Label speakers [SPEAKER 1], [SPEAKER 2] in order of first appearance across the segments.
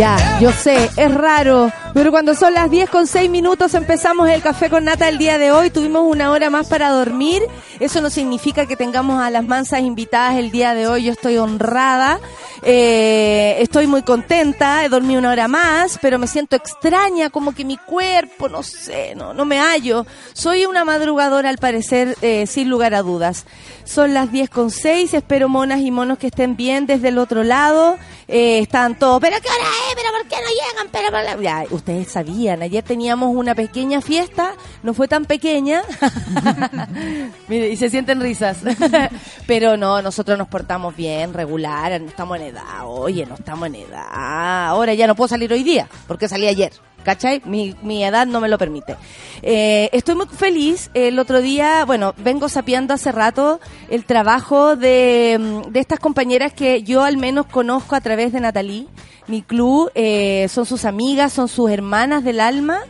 [SPEAKER 1] Ya, yo sé, es raro, pero cuando son las 10 con 6 minutos empezamos el café con nata el día de hoy, tuvimos una hora más para dormir, eso no significa que tengamos a las mansas invitadas el día de hoy, yo estoy honrada, eh, estoy muy contenta, he dormido una hora más, pero me siento extraña, como que mi cuerpo, no sé, no, no me hallo, soy una madrugadora al parecer, eh, sin lugar a dudas. Son las 10 con 6, espero monas y monos que estén bien desde el otro lado, eh, están todos, pero ¿qué hora es? ¿Pero por qué no llegan? Pero por la-". Ya, ustedes sabían, ayer teníamos una pequeña fiesta, no fue tan pequeña, y se sienten risas, pero no, nosotros nos portamos bien, regular, no estamos en edad, oye, no estamos en edad, ahora ya no puedo salir hoy día, porque salí ayer. ¿Cachai? Mi, mi edad no me lo permite. Eh, estoy muy feliz. El otro día, bueno, vengo sapeando hace rato el trabajo de, mm, de estas compañeras que yo al menos conozco a través de Natalie. Mi club, eh, son sus amigas, son sus hermanas del alma.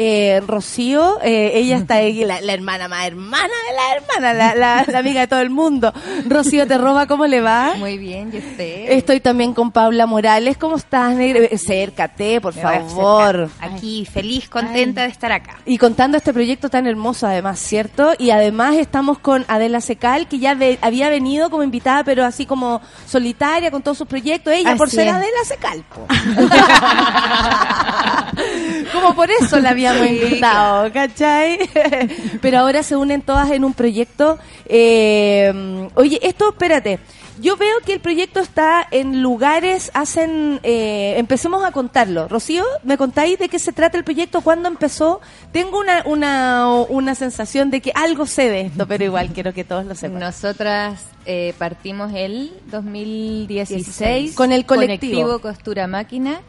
[SPEAKER 1] Eh, Rocío, eh, ella está ahí, la, la hermana más hermana de la hermana, la, la- la amiga de todo el mundo. Rocío te roba, ¿cómo le va?
[SPEAKER 2] Muy bien, ¿y usted?
[SPEAKER 1] Estoy también con Paula Morales. ¿Cómo estás, negra? Acércate, por
[SPEAKER 2] Me
[SPEAKER 1] favor.
[SPEAKER 2] Aquí, feliz, contenta de estar acá.
[SPEAKER 1] Y contando este proyecto tan hermoso, además, ¿cierto? Y además estamos con Adela Secal, que ya ve- había venido como invitada, pero así como solitaria con todos sus proyectos. Ella, por ser
[SPEAKER 2] es.
[SPEAKER 1] Adela Secal. como por eso la habíamos invitado, ¿cachai? pero ahora se unen todas en un proyecto. eh, oye, esto, espérate. Yo veo que el proyecto está en lugares, hacen, eh, empecemos a contarlo. Rocío, ¿me contáis de qué se trata el proyecto? ¿Cuándo empezó? Tengo una, una, una sensación de que algo sé de esto, pero igual quiero que todos lo sepan.
[SPEAKER 2] Nosotras eh, partimos el 2016
[SPEAKER 1] Con el colectivo.
[SPEAKER 2] Costura Máquina,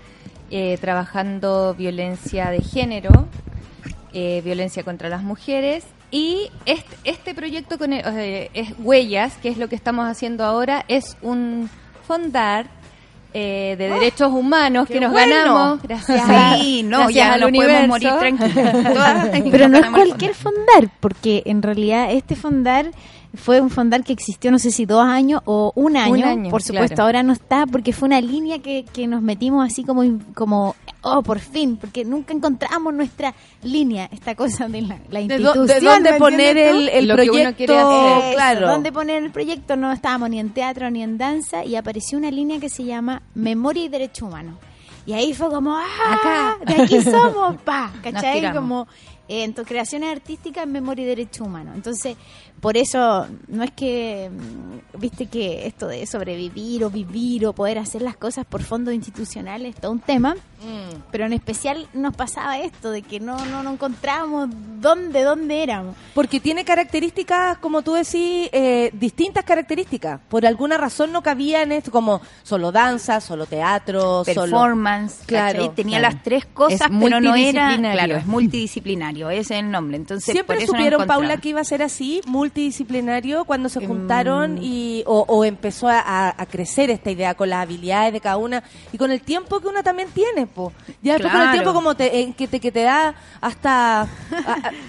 [SPEAKER 2] eh, trabajando violencia de género, eh, violencia contra las mujeres. Y este, este proyecto con el- eh, es Huellas, que es lo que estamos haciendo ahora, es un fondar eh, de derechos humanos que nos
[SPEAKER 1] bueno!
[SPEAKER 2] ganamos gracias
[SPEAKER 3] Sí, no,
[SPEAKER 2] gracias
[SPEAKER 3] ya
[SPEAKER 2] al
[SPEAKER 3] no podemos
[SPEAKER 2] universo.
[SPEAKER 3] morir tranquilos. Todas
[SPEAKER 4] Pero no es cualquier fondar, porque en realidad este fondar fue un fondar que existió no sé si dos años o un año.
[SPEAKER 2] año,
[SPEAKER 4] por supuesto,
[SPEAKER 2] claro.
[SPEAKER 4] ahora no está porque fue una línea que, que nos metimos así como, como, oh, por fin, porque nunca encontramos nuestra línea, esta cosa de la, la
[SPEAKER 1] ¿De,
[SPEAKER 4] institución.
[SPEAKER 1] de dónde
[SPEAKER 4] ¿me
[SPEAKER 1] poner el, el
[SPEAKER 2] Lo que uno
[SPEAKER 1] proyecto?
[SPEAKER 2] hacer.
[SPEAKER 4] Eso,
[SPEAKER 1] claro.
[SPEAKER 4] ¿Dónde poner el proyecto? No estábamos ni en teatro ni en danza y apareció una línea que se llama Memoria y Derecho Humano. Y ahí fue como, ¡ah!
[SPEAKER 2] Acá.
[SPEAKER 4] De aquí somos, pa, ¿cachai? Como en tus creaciones artísticas, memoria y derecho humano. Entonces, por eso, no es que, mm, viste que esto de sobrevivir o vivir o poder hacer las cosas por fondos institucionales es todo un tema,
[SPEAKER 1] Mm.
[SPEAKER 4] pero en especial nos pasaba esto de que no, no, no encontrábamos dónde, dónde éramos.
[SPEAKER 1] Porque tiene características, como tú decís, eh, distintas características. Por alguna razón no cabía en esto, como solo danza, solo teatro, solo...
[SPEAKER 3] performance,
[SPEAKER 1] Claro,
[SPEAKER 3] ¿cachai? tenía
[SPEAKER 1] claro.
[SPEAKER 3] las tres cosas,
[SPEAKER 2] Es
[SPEAKER 3] pero no era, claro, es multidisciplinario, ese es el nombre. Entonces,
[SPEAKER 1] Siempre
[SPEAKER 3] no
[SPEAKER 1] supieron. Paula, que iba a ser así, multidisciplinario, cuando se
[SPEAKER 2] Em,
[SPEAKER 1] juntaron y, o, o empezó a, crecer esta idea con las habilidades de cada una y con el tiempo que una también tiene, po. Ya después con el
[SPEAKER 3] Claro.
[SPEAKER 1] tiempo como te, en que, te, que te da hasta... a-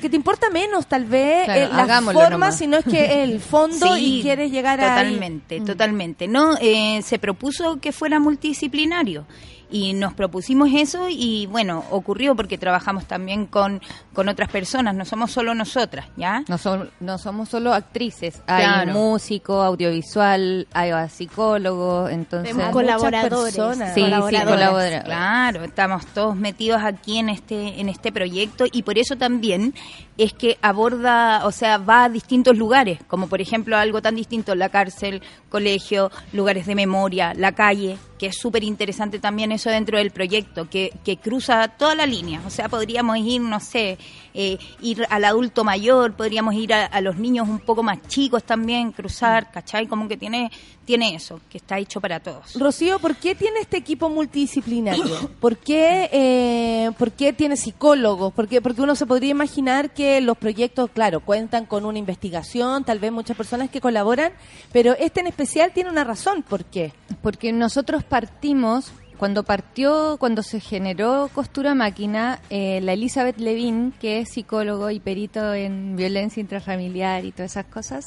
[SPEAKER 1] que te importa menos, tal vez,
[SPEAKER 2] Claro,
[SPEAKER 1] eh, la forma, sino es que el fondo y quieres llegar a...
[SPEAKER 3] totalmente, totalmente. No, eh, se propuso que fuera multidisciplinario y nos propusimos eso y bueno, ocurrió porque trabajamos también con, con otras personas, no somos solo nosotras, ¿ya?
[SPEAKER 2] No, son- no somos solo actrices, hay
[SPEAKER 3] Claro.
[SPEAKER 2] músico, audiovisual, hay psicólogos, entonces...
[SPEAKER 4] Tenemos
[SPEAKER 1] Hay
[SPEAKER 4] colaboradores.
[SPEAKER 1] muchas personas.
[SPEAKER 2] Sí, sí, colaboradores.
[SPEAKER 3] Claro, estamos todos metidos aquí en este en este proyecto y por eso también es que aborda, o sea, va a distintos lugares, como por ejemplo algo tan distinto, la cárcel, colegio, lugares de memoria, la calle, que es súper interesante también eso dentro del proyecto, que, que cruza toda la línea. O sea, podríamos ir, no sé, eh, ir al adulto mayor, podríamos ir a, a los niños un poco más chicos también, cruzar, ¿cachai? Como que tiene, tiene eso, que está hecho para todos.
[SPEAKER 1] Rocío, ¿por qué tiene este equipo multidisciplinario? ¿Por qué, eh, ¿por qué tiene psicólogos? ¿Por qué? Porque uno se podría imaginar que los proyectos, claro, cuentan con una investigación, tal vez muchas personas que colaboran, pero este en especial tiene una razón. ¿Por qué?
[SPEAKER 2] Porque nosotros partimos, cuando partió, cuando se generó Costura Máquina, eh, la Elizabeth Levin, que es psicólogo y perito en violencia intrafamiliar y todas esas cosas,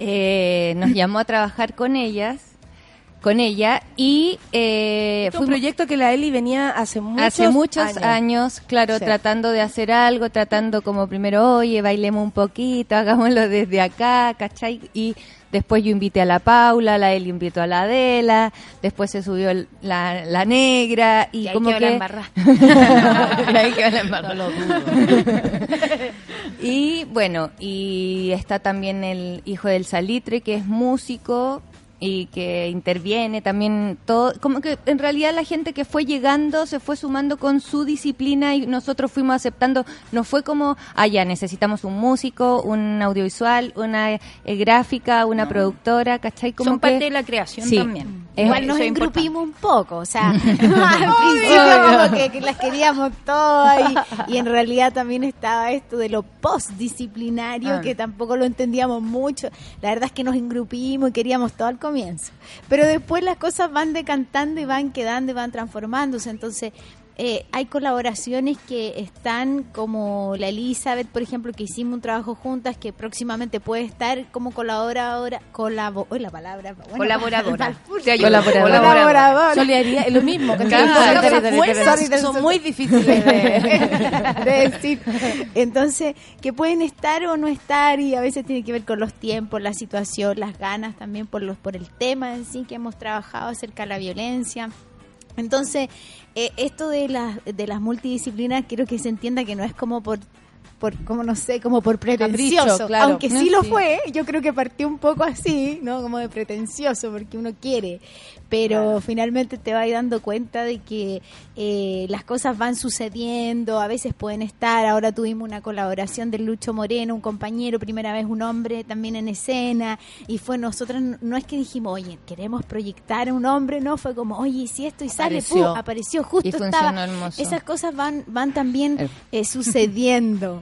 [SPEAKER 2] eh, nos llamó a trabajar con ellas, con ella, y eh,
[SPEAKER 1] Fue un proyecto que la Eli venía hace muchos,
[SPEAKER 2] Hace muchos años, claro,
[SPEAKER 1] Sí.
[SPEAKER 2] tratando de hacer algo, tratando como primero, oye, bailemos un poquito, hagámoslo desde acá, ¿cachai? Y después yo invité a la Paula, la Eli invitó a la Adela, después se subió el- la, la negra y
[SPEAKER 3] Y ahí
[SPEAKER 2] como que... ahí y bueno, y está también el hijo del Salitre, que es músico y que interviene también todo, como que en realidad la gente que fue llegando se fue sumando con su disciplina y nosotros fuimos aceptando, no fue como, ah, ya, necesitamos un músico, un audiovisual, una eh, gráfica, una productora, ¿cachai? Como
[SPEAKER 3] Son
[SPEAKER 2] que-
[SPEAKER 3] parte de la creación
[SPEAKER 2] Sí.
[SPEAKER 3] también.
[SPEAKER 4] Igual nos engrupimos un poco, o sea, al principio como que, que las queríamos todas y, y en realidad también estaba esto de lo postdisciplinario
[SPEAKER 3] Ah.
[SPEAKER 4] que tampoco lo entendíamos mucho. La verdad es que nos engrupimos y queríamos todo al comienzo. Pero después las cosas van decantando y van quedando y van transformándose. Entonces, eh, hay colaboraciones que están como la Elizabeth, por ejemplo, que hicimos un trabajo juntas, que próximamente puede estar como colaboradora, colabo, uy, la palabra, bueno,
[SPEAKER 3] Colaboradora.
[SPEAKER 2] Colaboradora.
[SPEAKER 4] Colaboradora.
[SPEAKER 1] Solidaridad, es lo mismo. que
[SPEAKER 2] Claro,
[SPEAKER 1] las son muy difíciles de...
[SPEAKER 4] de decir. Entonces, que pueden estar o no estar y a veces tiene que ver con los tiempos, la situación, las ganas también por los por el tema en sí que hemos trabajado acerca de la violencia. Entonces, eh, esto de las de las multidisciplinas quiero que se entienda que no es como por por como no sé, como por pretencioso,
[SPEAKER 1] Capricho, claro.
[SPEAKER 4] aunque sí lo fue, yo creo que partió un poco así, ¿no? Como de pretencioso porque uno quiere, pero finalmente te vas dando cuenta de que eh, las cosas van sucediendo, a veces pueden estar, ahora tuvimos una colaboración de Lucho Moreno, un compañero, primera vez un hombre también en escena, y fue nosotros, no es que dijimos, oye, queremos proyectar a un hombre, no, fue como, oye, si esto y sale,
[SPEAKER 1] Apareció.
[SPEAKER 4] ¡pum! apareció justo,
[SPEAKER 2] Y funcionó
[SPEAKER 4] estaba,
[SPEAKER 2] hermoso.
[SPEAKER 4] esas cosas van, van también
[SPEAKER 2] Eh.
[SPEAKER 4] eh,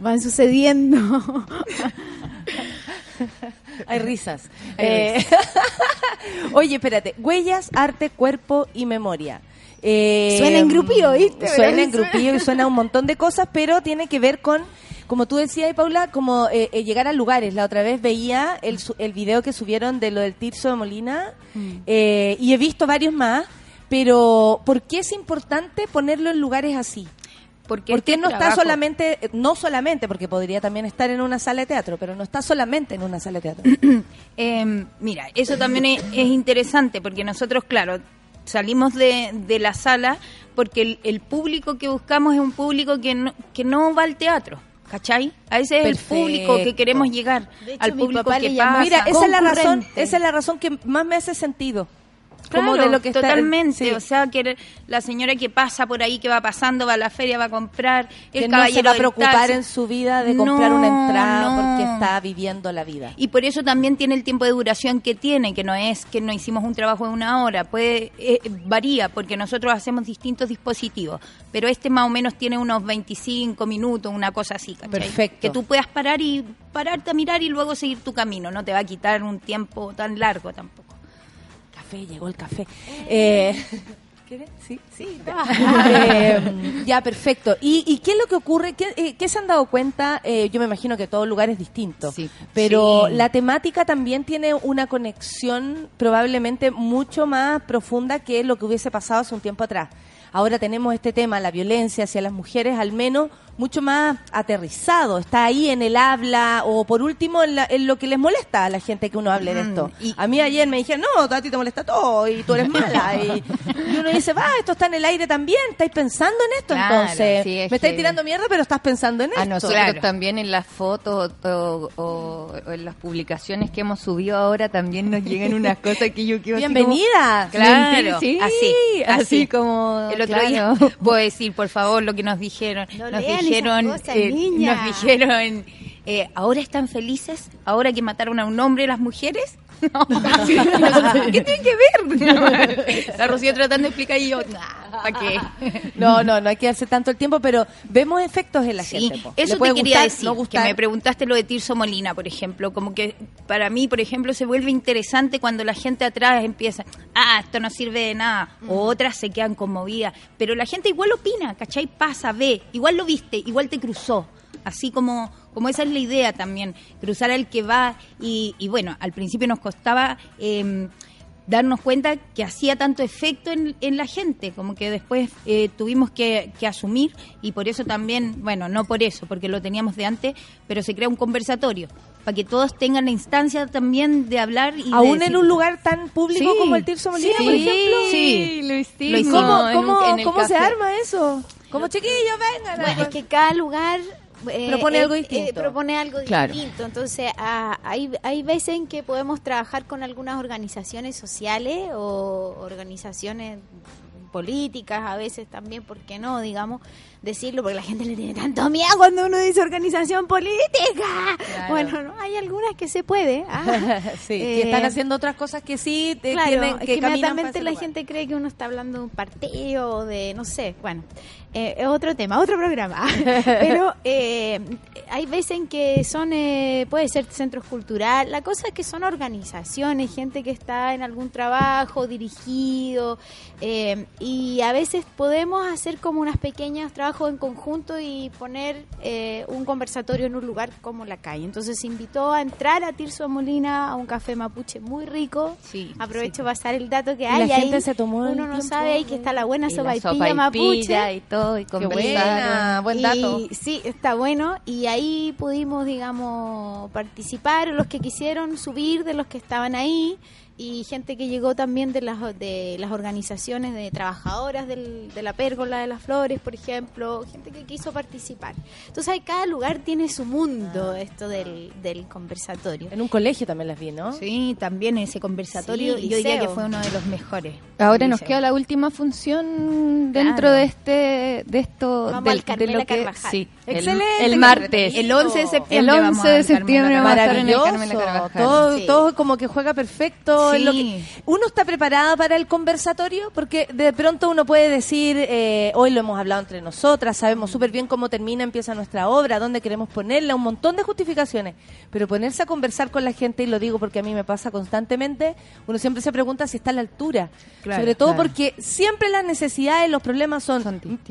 [SPEAKER 4] van sucediendo.
[SPEAKER 1] Hay risas. Eh, Oye, espérate. Huellas, arte, cuerpo y memoria. Eh,
[SPEAKER 4] Suena engrupío, ¿viste?
[SPEAKER 1] Suena
[SPEAKER 4] Pero-
[SPEAKER 1] engrupío y suena un montón de cosas, pero tiene que ver con, como tú decías, Paula, como eh, eh, llegar a lugares. La otra vez veía el, el video que subieron de lo del Tirso de Molina eh, y he visto varios más, pero ¿por qué es importante ponerlo en lugares así?
[SPEAKER 3] Porque
[SPEAKER 1] ¿Por qué
[SPEAKER 3] este
[SPEAKER 1] no está solamente, no solamente, porque podría también estar en una sala de teatro, pero no está solamente en una sala de teatro?
[SPEAKER 3] Eh, mira, eso también es, es interesante porque nosotros, claro, salimos de, de la sala porque el, el público que buscamos es un público que no, que no va al teatro. ¿Cachai? A ese es el público que queremos llegar.
[SPEAKER 4] De hecho,
[SPEAKER 3] al
[SPEAKER 4] mi
[SPEAKER 3] público
[SPEAKER 4] papá
[SPEAKER 3] que pasa.
[SPEAKER 1] Mira, esa es la razón, esa es la razón que más me hace sentido.
[SPEAKER 3] Claro,
[SPEAKER 1] como de lo que está-
[SPEAKER 3] totalmente.
[SPEAKER 1] sí.
[SPEAKER 3] O sea, que la señora que pasa por ahí, que va pasando, va a la feria, va a comprar. El
[SPEAKER 1] que no se
[SPEAKER 3] caballero
[SPEAKER 1] va a preocupar
[SPEAKER 3] taxi.
[SPEAKER 1] en su vida de comprar
[SPEAKER 3] No,
[SPEAKER 1] una entrada
[SPEAKER 3] no.
[SPEAKER 1] porque está viviendo la vida.
[SPEAKER 3] Y por eso también tiene el tiempo de duración que tiene, que no es que no hicimos un trabajo de una hora, puede eh, varía porque nosotros hacemos distintos dispositivos, pero este más o menos tiene unos 25 minutos, una cosa así, ¿cachai?
[SPEAKER 1] Perfecto.
[SPEAKER 3] Que tú puedas parar y pararte a mirar y luego seguir tu camino, no te va a quitar un tiempo tan largo tampoco.
[SPEAKER 1] Café, llegó el café. Eh, ¿Quieres? Sí.
[SPEAKER 4] Sí,
[SPEAKER 1] Eh, ya, perfecto. ¿Y, y qué es lo que ocurre? ¿Qué, eh, qué se han dado cuenta? Eh, yo me imagino que todo lugar es distinto,
[SPEAKER 2] Sí.
[SPEAKER 1] pero
[SPEAKER 3] Sí.
[SPEAKER 1] la temática también tiene una conexión probablemente mucho más profunda que lo que hubiese pasado hace un tiempo atrás. ahora tenemos este tema, la violencia hacia las mujeres, al menos mucho más aterrizado, está ahí en el habla o por último en, la- en lo que les molesta a la gente que uno hable de
[SPEAKER 3] Mm,
[SPEAKER 1] esto.
[SPEAKER 3] y-
[SPEAKER 1] a mí ayer me dijeron, no, a ti te molesta todo y tú eres mala. y, y uno dice, va, esto está en el aire también, estáis pensando en esto
[SPEAKER 2] Claro,
[SPEAKER 1] entonces.
[SPEAKER 2] sí, es
[SPEAKER 1] me estáis
[SPEAKER 2] que-
[SPEAKER 1] tirando mierda, pero estás pensando en
[SPEAKER 2] A
[SPEAKER 1] esto.
[SPEAKER 2] nosotros
[SPEAKER 3] Claro.
[SPEAKER 2] también en las fotos o, o- o en las publicaciones que hemos subido ahora también nos llegan unas cosas que yo quiero como-
[SPEAKER 1] Bienvenida.
[SPEAKER 3] Claro,
[SPEAKER 2] sí,
[SPEAKER 3] así,
[SPEAKER 2] así,
[SPEAKER 3] así.
[SPEAKER 2] como
[SPEAKER 3] El otro
[SPEAKER 2] claro.
[SPEAKER 3] día, puedo decir, por favor, lo que nos dijeron.
[SPEAKER 4] No
[SPEAKER 3] nos
[SPEAKER 4] lean
[SPEAKER 3] dijeron,
[SPEAKER 4] esas cosas,
[SPEAKER 3] eh, nos dijeron, eh, ahora están felices, ahora que mataron a un hombre las mujeres. No, ¿qué tienen que ver? La Rocío tratando de explicar y yo, ¿para qué?
[SPEAKER 1] No, no, no hay que darse tanto el tiempo, pero vemos efectos en la
[SPEAKER 3] Sí,
[SPEAKER 1] gente. po.
[SPEAKER 3] eso te quería
[SPEAKER 1] gustar,
[SPEAKER 3] decir,
[SPEAKER 1] no
[SPEAKER 3] que me preguntaste lo de Tirso Molina, por ejemplo, como que para mí, por ejemplo, se vuelve interesante cuando la gente atrás empieza, ah, esto no sirve de nada, o otras se quedan conmovidas, pero la gente igual opina, ¿cachai? Pasa, ve, igual lo viste, igual te cruzó, así como, como esa es la idea también, cruzar al que va y, y bueno, al principio nos costaba... eh, darnos cuenta que hacía tanto efecto en, en la gente, como que después eh, tuvimos que, que asumir y por eso también, bueno, no por eso, porque lo teníamos de antes, pero se crea un conversatorio para que todos tengan la instancia también de hablar y
[SPEAKER 1] Aún en un lugar tan público
[SPEAKER 3] Sí,
[SPEAKER 1] como el Tirso Molina,
[SPEAKER 3] sí,
[SPEAKER 1] por ejemplo.
[SPEAKER 3] sí,
[SPEAKER 2] lo
[SPEAKER 3] Lo
[SPEAKER 2] hicimos.
[SPEAKER 1] ¿Cómo,
[SPEAKER 2] en un-
[SPEAKER 1] cómo-
[SPEAKER 2] en el
[SPEAKER 1] cómo se arma eso? Como chiquillos, vengan.
[SPEAKER 4] Bueno, es que cada lugar eh,
[SPEAKER 1] Propone
[SPEAKER 4] eh,
[SPEAKER 1] algo
[SPEAKER 4] eh,
[SPEAKER 1] distinto.
[SPEAKER 4] propone algo
[SPEAKER 2] Claro.
[SPEAKER 4] distinto. Entonces, ah, hay, hay veces en que podemos trabajar con algunas organizaciones sociales o organizaciones políticas, a veces también, ¿por qué no? Digamos, decirlo, porque la gente le tiene tanto miedo cuando uno dice organización política.
[SPEAKER 2] Claro.
[SPEAKER 4] Bueno, no, hay algunas que se puede. ah.
[SPEAKER 1] sí, que
[SPEAKER 4] Eh,
[SPEAKER 1] están haciendo otras cosas que sí te
[SPEAKER 4] Claro,
[SPEAKER 1] tienen, que,
[SPEAKER 4] inmediatamente la
[SPEAKER 1] lugar.
[SPEAKER 4] gente cree que uno está hablando de un partido o de, no sé, bueno, eh, es otro tema, otro programa. Pero eh, hay veces en que son, eh, puede ser centros culturales, la cosa es que son organizaciones, gente que está en algún trabajo dirigido eh, y a veces podemos hacer como unos pequeños trabajos en conjunto y poner eh, un conversatorio en un lugar como la calle. Entonces se invitó a entrar a Tirso Molina a un café mapuche muy rico.
[SPEAKER 3] Sí,
[SPEAKER 4] Aprovecho para pasar el dato que
[SPEAKER 1] Y
[SPEAKER 4] hay
[SPEAKER 1] la gente
[SPEAKER 4] ahí.
[SPEAKER 1] se tomó el
[SPEAKER 4] Uno no
[SPEAKER 1] tiempo
[SPEAKER 4] sabe ahí que está la buena
[SPEAKER 2] Y la
[SPEAKER 4] sopaipilla
[SPEAKER 2] sopaipilla
[SPEAKER 4] mapuche.
[SPEAKER 2] y todo, y
[SPEAKER 1] buena, buen dato.
[SPEAKER 4] Y, sí, está bueno. Y ahí pudimos, digamos, participar, los que quisieron subir, de los que estaban ahí, y gente que llegó también de las, de las organizaciones de trabajadoras del- de la pérgola de las flores, por ejemplo, gente que quiso participar. Entonces, hay, cada lugar tiene su mundo, esto del, del conversatorio.
[SPEAKER 1] En un colegio también las vi, ¿no?
[SPEAKER 3] Sí, también ese conversatorio,
[SPEAKER 4] Sí,
[SPEAKER 3] yo diría que fue uno de los mejores.
[SPEAKER 2] Ahora nos queda la última función dentro
[SPEAKER 3] Claro.
[SPEAKER 2] de este de esto
[SPEAKER 4] Vamos
[SPEAKER 2] del-
[SPEAKER 4] al
[SPEAKER 2] de lo que
[SPEAKER 4] Carvajal.
[SPEAKER 2] sí,
[SPEAKER 1] Excelente,
[SPEAKER 2] el, martes,
[SPEAKER 3] El 11 de septiembre.
[SPEAKER 2] El 11
[SPEAKER 3] vamos
[SPEAKER 2] de septiembre
[SPEAKER 3] Carmela
[SPEAKER 2] vamos a
[SPEAKER 3] Carvajal.
[SPEAKER 2] estar en el
[SPEAKER 1] Maravilloso.
[SPEAKER 2] Carmela Carvajal.
[SPEAKER 1] Todo,
[SPEAKER 4] Sí.
[SPEAKER 1] todo como que juega perfecto. lo
[SPEAKER 3] Sí.
[SPEAKER 1] que- uno está preparada para el conversatorio porque de pronto uno puede decir, eh, hoy lo hemos hablado entre nosotras, sabemos súper bien cómo termina, empieza nuestra obra, dónde queremos ponerla, un montón de justificaciones. Pero ponerse a conversar con la gente, y lo digo porque a mí me pasa constantemente, uno siempre se pregunta si está a la altura.
[SPEAKER 3] Claro,
[SPEAKER 1] Sobre todo
[SPEAKER 2] claro.
[SPEAKER 1] porque siempre las necesidades, los problemas son,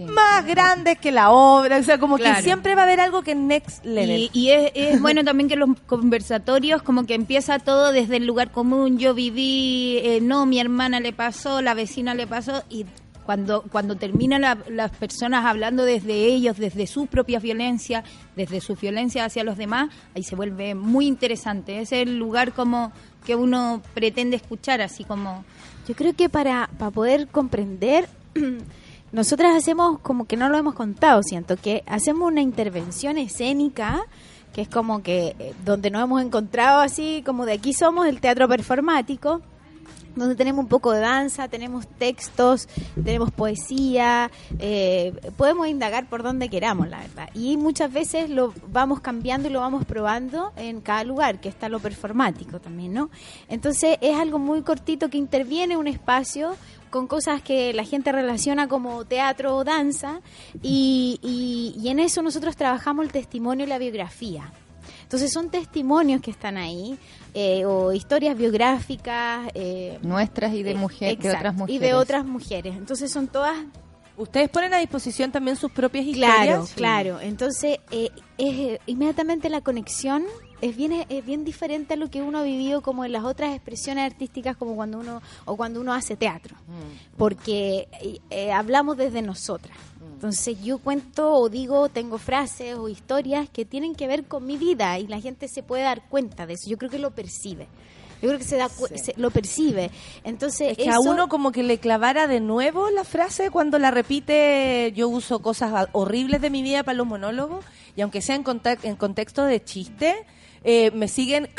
[SPEAKER 1] más grandes que la obra. O sea, como que
[SPEAKER 3] Claro.
[SPEAKER 1] Siempre va a haber algo que es next level.
[SPEAKER 3] Y, y es, es bueno también que los conversatorios, como que empieza todo desde el lugar común. Yo viví, eh, no, mi hermana le pasó, la vecina le pasó, y cuando, cuando terminan la- las personas hablando desde ellos, desde sus propias violencias, desde su violencia hacia los demás, ahí se vuelve muy interesante. Es el lugar como que uno pretende escuchar, así como...
[SPEAKER 4] Yo creo que para, para poder comprender, nosotras hacemos como que no lo hemos contado, siento que hacemos una intervención escénica que es como que eh, donde nos hemos encontrado así, como de aquí somos el teatro performático, donde tenemos un poco de danza, tenemos textos, tenemos poesía, eh, podemos indagar por donde queramos, la verdad. Y muchas veces lo vamos cambiando y lo vamos probando en cada lugar, que está lo performático también, ¿no? Entonces es algo muy cortito que interviene un espacio con cosas que la gente relaciona como teatro o danza y, y- y en eso nosotros trabajamos el testimonio y la biografía. Entonces son testimonios que están ahí eh, o historias biográficas. eh,
[SPEAKER 2] nuestras y de
[SPEAKER 4] eh,
[SPEAKER 2] mujeres, de otras mujeres.
[SPEAKER 4] Y de otras mujeres. Entonces son todas
[SPEAKER 1] ¿Ustedes ponen a disposición también sus propias historias?
[SPEAKER 4] Claro, claro. Entonces, eh, es eh, inmediatamente la conexión es bien es bien diferente a lo que uno ha vivido como en las otras expresiones artísticas como cuando uno o cuando uno hace teatro.
[SPEAKER 1] Mm.
[SPEAKER 4] porque eh, hablamos desde nosotras. Entonces yo cuento o digo tengo frases o historias que tienen que ver con mi vida y la gente se puede dar cuenta de eso. Yo creo que lo percibe yo creo que se da
[SPEAKER 1] Sí.
[SPEAKER 4] se- lo percibe entonces
[SPEAKER 1] Es que a uno como que le clavara de nuevo la frase cuando la repite, yo uso cosas horribles de mi vida para los monólogos y aunque sea en, en contexto de chiste, eh, me siguen...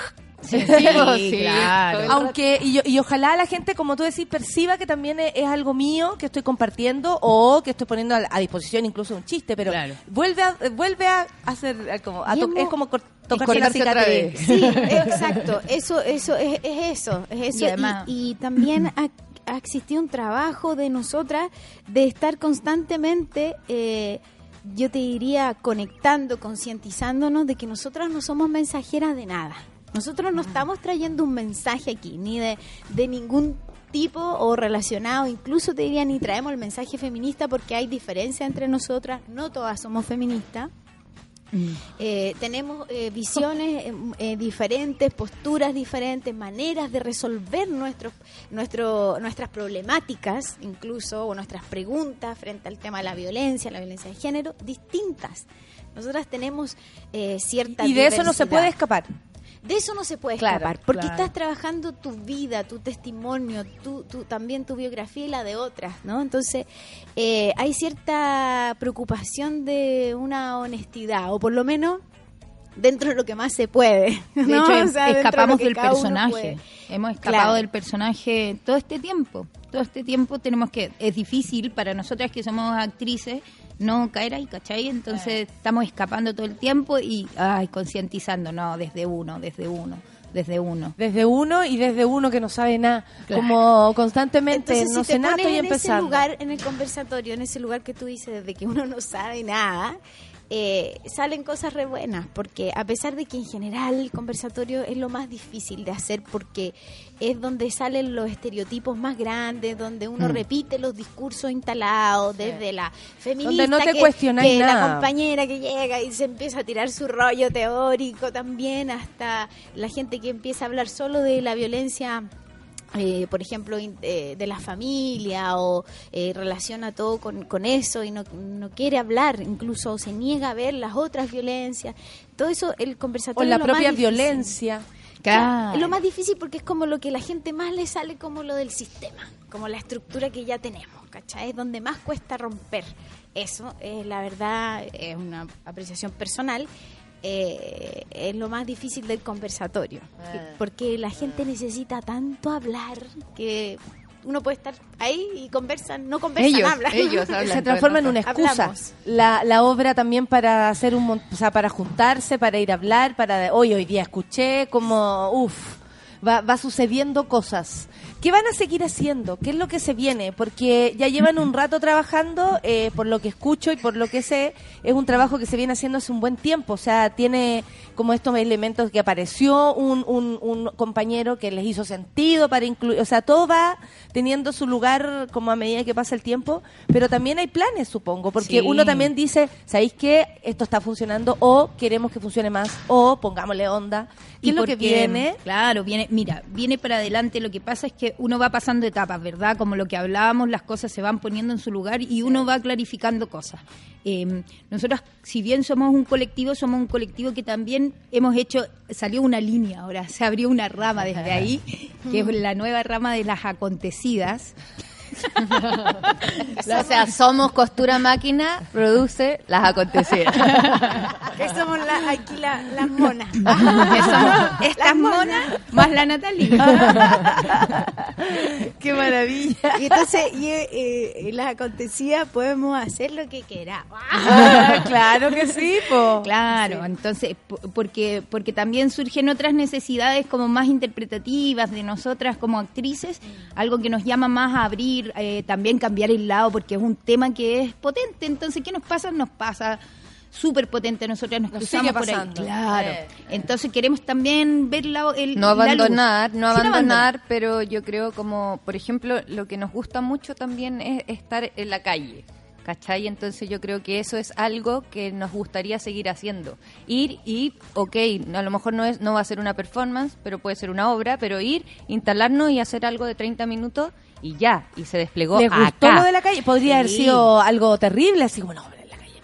[SPEAKER 2] Sí,
[SPEAKER 3] claro.
[SPEAKER 2] todo el
[SPEAKER 1] Aunque, y, yo- y ojalá la gente, como tú decís, perciba que también es, es algo mío que estoy compartiendo o que estoy poniendo a, a disposición incluso un chiste, pero
[SPEAKER 3] Claro.
[SPEAKER 1] vuelve a, vuelve a hacer como, a to- es como tocarse la cicatriz.
[SPEAKER 4] Sí, exacto. Eso, eso es, es eso, es eso.
[SPEAKER 3] Y además-
[SPEAKER 4] Y, y también ha, ha existido un trabajo de nosotras de estar constantemente, eh, yo te diría, conectando, concientizándonos de que nosotras no somos mensajeras de nada. Nosotros no estamos trayendo un mensaje aquí, ni de, de ningún tipo o relacionado, incluso te diría ni traemos el mensaje feminista porque hay diferencia entre nosotras, no todas somos feministas. Eh, tenemos eh, visiones eh, eh, diferentes, posturas diferentes, maneras de resolver nuestros, nuestro, nuestras problemáticas, incluso, o nuestras preguntas frente al tema de la violencia, la violencia de género, distintas. Nosotras tenemos eh, cierta
[SPEAKER 1] Y de eso no se puede escapar.
[SPEAKER 4] De eso no se puede
[SPEAKER 1] Claro,
[SPEAKER 4] escapar, porque
[SPEAKER 1] claro.
[SPEAKER 4] estás trabajando tu vida, tu testimonio, tu, tu- también tu biografía y la de otras, ¿no? Entonces, eh, hay cierta preocupación de una honestidad, o por lo menos dentro de lo que más se puede.
[SPEAKER 3] De
[SPEAKER 4] ¿no?
[SPEAKER 3] hecho,
[SPEAKER 4] O sea, dentro de lo
[SPEAKER 3] escapamos del personaje. Hemos escapado
[SPEAKER 4] Claro.
[SPEAKER 3] del personaje todo este tiempo. Todo este tiempo tenemos que... Es difícil para nosotras que somos actrices no caer ahí, ¿cachai? Entonces estamos escapando todo el tiempo y, ay, concientizando, no, desde uno, desde uno, desde uno.
[SPEAKER 1] Desde uno y desde uno que no sabe nada.
[SPEAKER 3] Claro.
[SPEAKER 1] Como constantemente,
[SPEAKER 4] Entonces,
[SPEAKER 1] no
[SPEAKER 4] si te
[SPEAKER 1] sé nada, estoy
[SPEAKER 4] en
[SPEAKER 1] empezando.
[SPEAKER 4] ese lugar, en el conversatorio, en ese lugar que tú dices, desde que uno no sabe nada, eh, salen cosas re buenas, porque a pesar de que en general el conversatorio es lo más difícil de hacer, porque es donde salen los estereotipos más grandes, donde uno
[SPEAKER 1] Mm.
[SPEAKER 4] repite los discursos instalados, desde la feminista,
[SPEAKER 1] Donde no te
[SPEAKER 4] que-
[SPEAKER 1] cuestionáis
[SPEAKER 4] que
[SPEAKER 1] nada.
[SPEAKER 4] la compañera que llega y se empieza a tirar su rollo teórico también, hasta la gente que empieza a hablar solo de la violencia eh, por ejemplo, in- eh, de la familia o eh, relaciona todo con, con eso y no, no quiere hablar, incluso se niega a ver las otras violencias. Todo eso, el
[SPEAKER 1] O
[SPEAKER 4] conversatorio
[SPEAKER 1] la
[SPEAKER 4] es lo
[SPEAKER 1] propia violencia.
[SPEAKER 4] Claro, Es lo más difícil porque es como lo que la gente más le sale como lo del sistema, como la estructura que ya tenemos, ¿cachai? Es donde más cuesta romper. Eso, es la verdad, es una apreciación personal, eh, es lo más difícil del conversatorio. Que- Porque la gente necesita tanto hablar que uno puede estar ahí y conversan, no conversan,
[SPEAKER 2] Ellos,
[SPEAKER 4] hablan.
[SPEAKER 2] ellos hablan.
[SPEAKER 1] se transforma en una excusa. La, la obra también para hacer un, mon- o sea, para juntarse, para ir a hablar, para hoy hoy día escuché como uff, va, va sucediendo cosas. ¿Qué van a seguir haciendo? ¿Qué es lo que se viene? Porque ya llevan un rato trabajando, eh, por lo que escucho y por lo que sé, es un trabajo que se viene haciendo hace un buen tiempo. O sea, tiene como estos elementos que apareció un, un, un compañero que les hizo sentido para incluir. O sea, todo va teniendo su lugar como a medida que pasa el tiempo, pero también hay planes, supongo, porque
[SPEAKER 3] Sí.
[SPEAKER 1] uno también dice, ¿sabéis qué? Esto está funcionando, o queremos que funcione más, o pongámosle onda. ¿Qué
[SPEAKER 3] Y
[SPEAKER 1] es lo que viene?
[SPEAKER 3] Claro, viene, mira, viene para adelante. Lo que pasa es que uno va pasando etapas, ¿verdad? Como lo que hablábamos, las cosas se van poniendo en su lugar y uno va clarificando cosas. Eh, nosotros, si bien somos un colectivo, somos un colectivo que también hemos hecho, salió una línea ahora, se abrió una rama desde ahí, que es la nueva rama de las acontecidas.
[SPEAKER 2] O sea, somos costura máquina, produce las acontecidas.
[SPEAKER 4] Que somos la- aquí la- las monas.
[SPEAKER 3] Que somos estas monas más la Natalia.
[SPEAKER 1] ¡Qué maravilla!
[SPEAKER 4] Y entonces, y, eh, eh, las acontecidas podemos hacer lo que queramos.
[SPEAKER 1] claro que sí, po.
[SPEAKER 3] Claro, entonces, po- porque, porque también surgen otras necesidades como más interpretativas de nosotras como actrices, algo que nos llama más a abrir, eh, también cambiar el lado, porque es un tema que es potente. Entonces, ¿qué nos pasa? Nos pasa súper potente, nosotras nos
[SPEAKER 1] Nos
[SPEAKER 3] cruzamos
[SPEAKER 1] sigue
[SPEAKER 3] por ahí. Claro.
[SPEAKER 1] Eh.
[SPEAKER 3] Entonces queremos también ver la, el,
[SPEAKER 2] no
[SPEAKER 3] la luz.
[SPEAKER 2] abandonar, no abandonar, pero yo creo como, por ejemplo, lo que nos gusta mucho también es estar en la calle. ¿Cachai? Entonces yo creo que eso es algo que nos gustaría seguir haciendo. Ir y, ok, a lo mejor no, es, no va a ser una performance, pero puede ser una obra, pero ir, instalarnos y hacer algo de 30 minutos y ya, y se desplegó
[SPEAKER 1] ¿Les gustó
[SPEAKER 2] acá.
[SPEAKER 1] lo de la calle? Podría haber sido algo terrible, así como, no, en la calle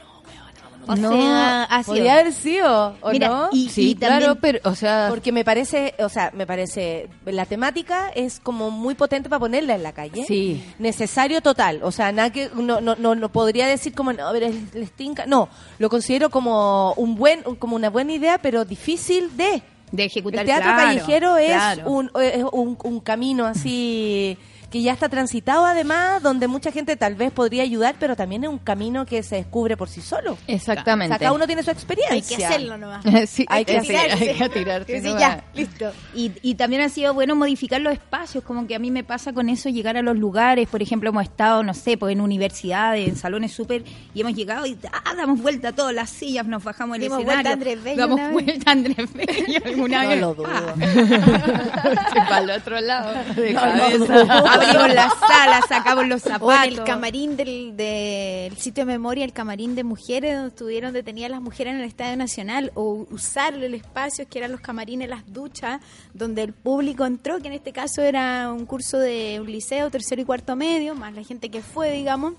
[SPEAKER 1] no,
[SPEAKER 3] O
[SPEAKER 1] no.
[SPEAKER 3] sea, ha sido-
[SPEAKER 1] Podría haber sido, ¿o
[SPEAKER 3] Mira,
[SPEAKER 1] no?
[SPEAKER 3] y-
[SPEAKER 2] Sí,
[SPEAKER 3] también-
[SPEAKER 2] claro, pero, o sea,
[SPEAKER 1] Porque me parece, o sea, me parece, la temática es como muy potente para ponerla en la calle.
[SPEAKER 2] Sí.
[SPEAKER 1] Necesario total. O sea, nada que, no, no, no, no podría decir como, no, pero les, les tinca. No, lo considero como un buen, como una buena idea, pero difícil de.
[SPEAKER 3] de ejecutar.
[SPEAKER 1] El teatro
[SPEAKER 3] claro,
[SPEAKER 1] callejero es,
[SPEAKER 3] claro.
[SPEAKER 1] un, es un, un camino así que ya está transitado además, donde mucha gente tal vez podría ayudar, pero también es un camino que se descubre por sí solo.
[SPEAKER 2] exactamente.
[SPEAKER 1] O sea, cada uno tiene su experiencia.
[SPEAKER 4] Hay que hacerlo nomás.
[SPEAKER 2] sí,
[SPEAKER 1] Hay que
[SPEAKER 4] tirarse.
[SPEAKER 2] hay que tirarse,
[SPEAKER 4] Sí, ya, listo.
[SPEAKER 3] Y, y también ha sido bueno modificar los espacios, como que a mí me pasa con eso, llegar a los lugares, por ejemplo, hemos estado, no sé, pues en universidades, en salones súper, y hemos llegado y ah, damos vuelta a todas las sillas, nos bajamos el
[SPEAKER 4] Dimos
[SPEAKER 3] escenario.
[SPEAKER 4] vuelta a Andrés Bello
[SPEAKER 3] Damos
[SPEAKER 4] una vez.
[SPEAKER 3] vuelta a Andrés Bello alguna
[SPEAKER 1] No
[SPEAKER 3] vez.
[SPEAKER 1] lo dudo.
[SPEAKER 2] Para el otro lado. de
[SPEAKER 1] No,
[SPEAKER 2] cabeza.
[SPEAKER 1] no dudo.
[SPEAKER 3] Abrimos la sala, sacamos los
[SPEAKER 4] O en
[SPEAKER 3] zapatos.
[SPEAKER 4] el camarín del, del sitio de memoria, el camarín de mujeres, donde estuvieron detenidas las mujeres en el Estadio Nacional, o usar el espacio que eran los camarines, las duchas, donde el público entró, que en este caso era un curso de un liceo, tercero y cuarto medio, más la gente que fue, digamos.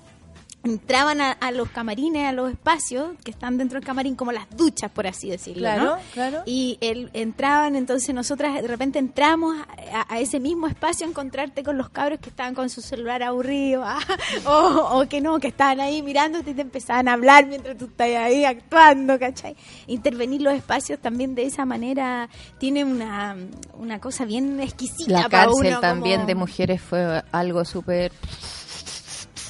[SPEAKER 4] Entraban a, a los camarines, a los espacios que están dentro del camarín, como las duchas, por así decirlo.
[SPEAKER 1] Claro,
[SPEAKER 4] ¿no?
[SPEAKER 1] claro.
[SPEAKER 4] Y él, entraban, entonces nosotras de repente entramos a, a ese mismo espacio a encontrarte con los cabros que estaban con su celular aburrido, ah, o, o que no, que estaban ahí mirándote y te empezaban a hablar mientras tú estás ahí actuando, ¿cachai? Intervenir los espacios también de esa manera tiene una, una cosa bien exquisita.
[SPEAKER 2] La
[SPEAKER 4] pa'
[SPEAKER 2] cárcel
[SPEAKER 4] uno,
[SPEAKER 2] también
[SPEAKER 4] como-
[SPEAKER 2] de mujeres fue algo súper...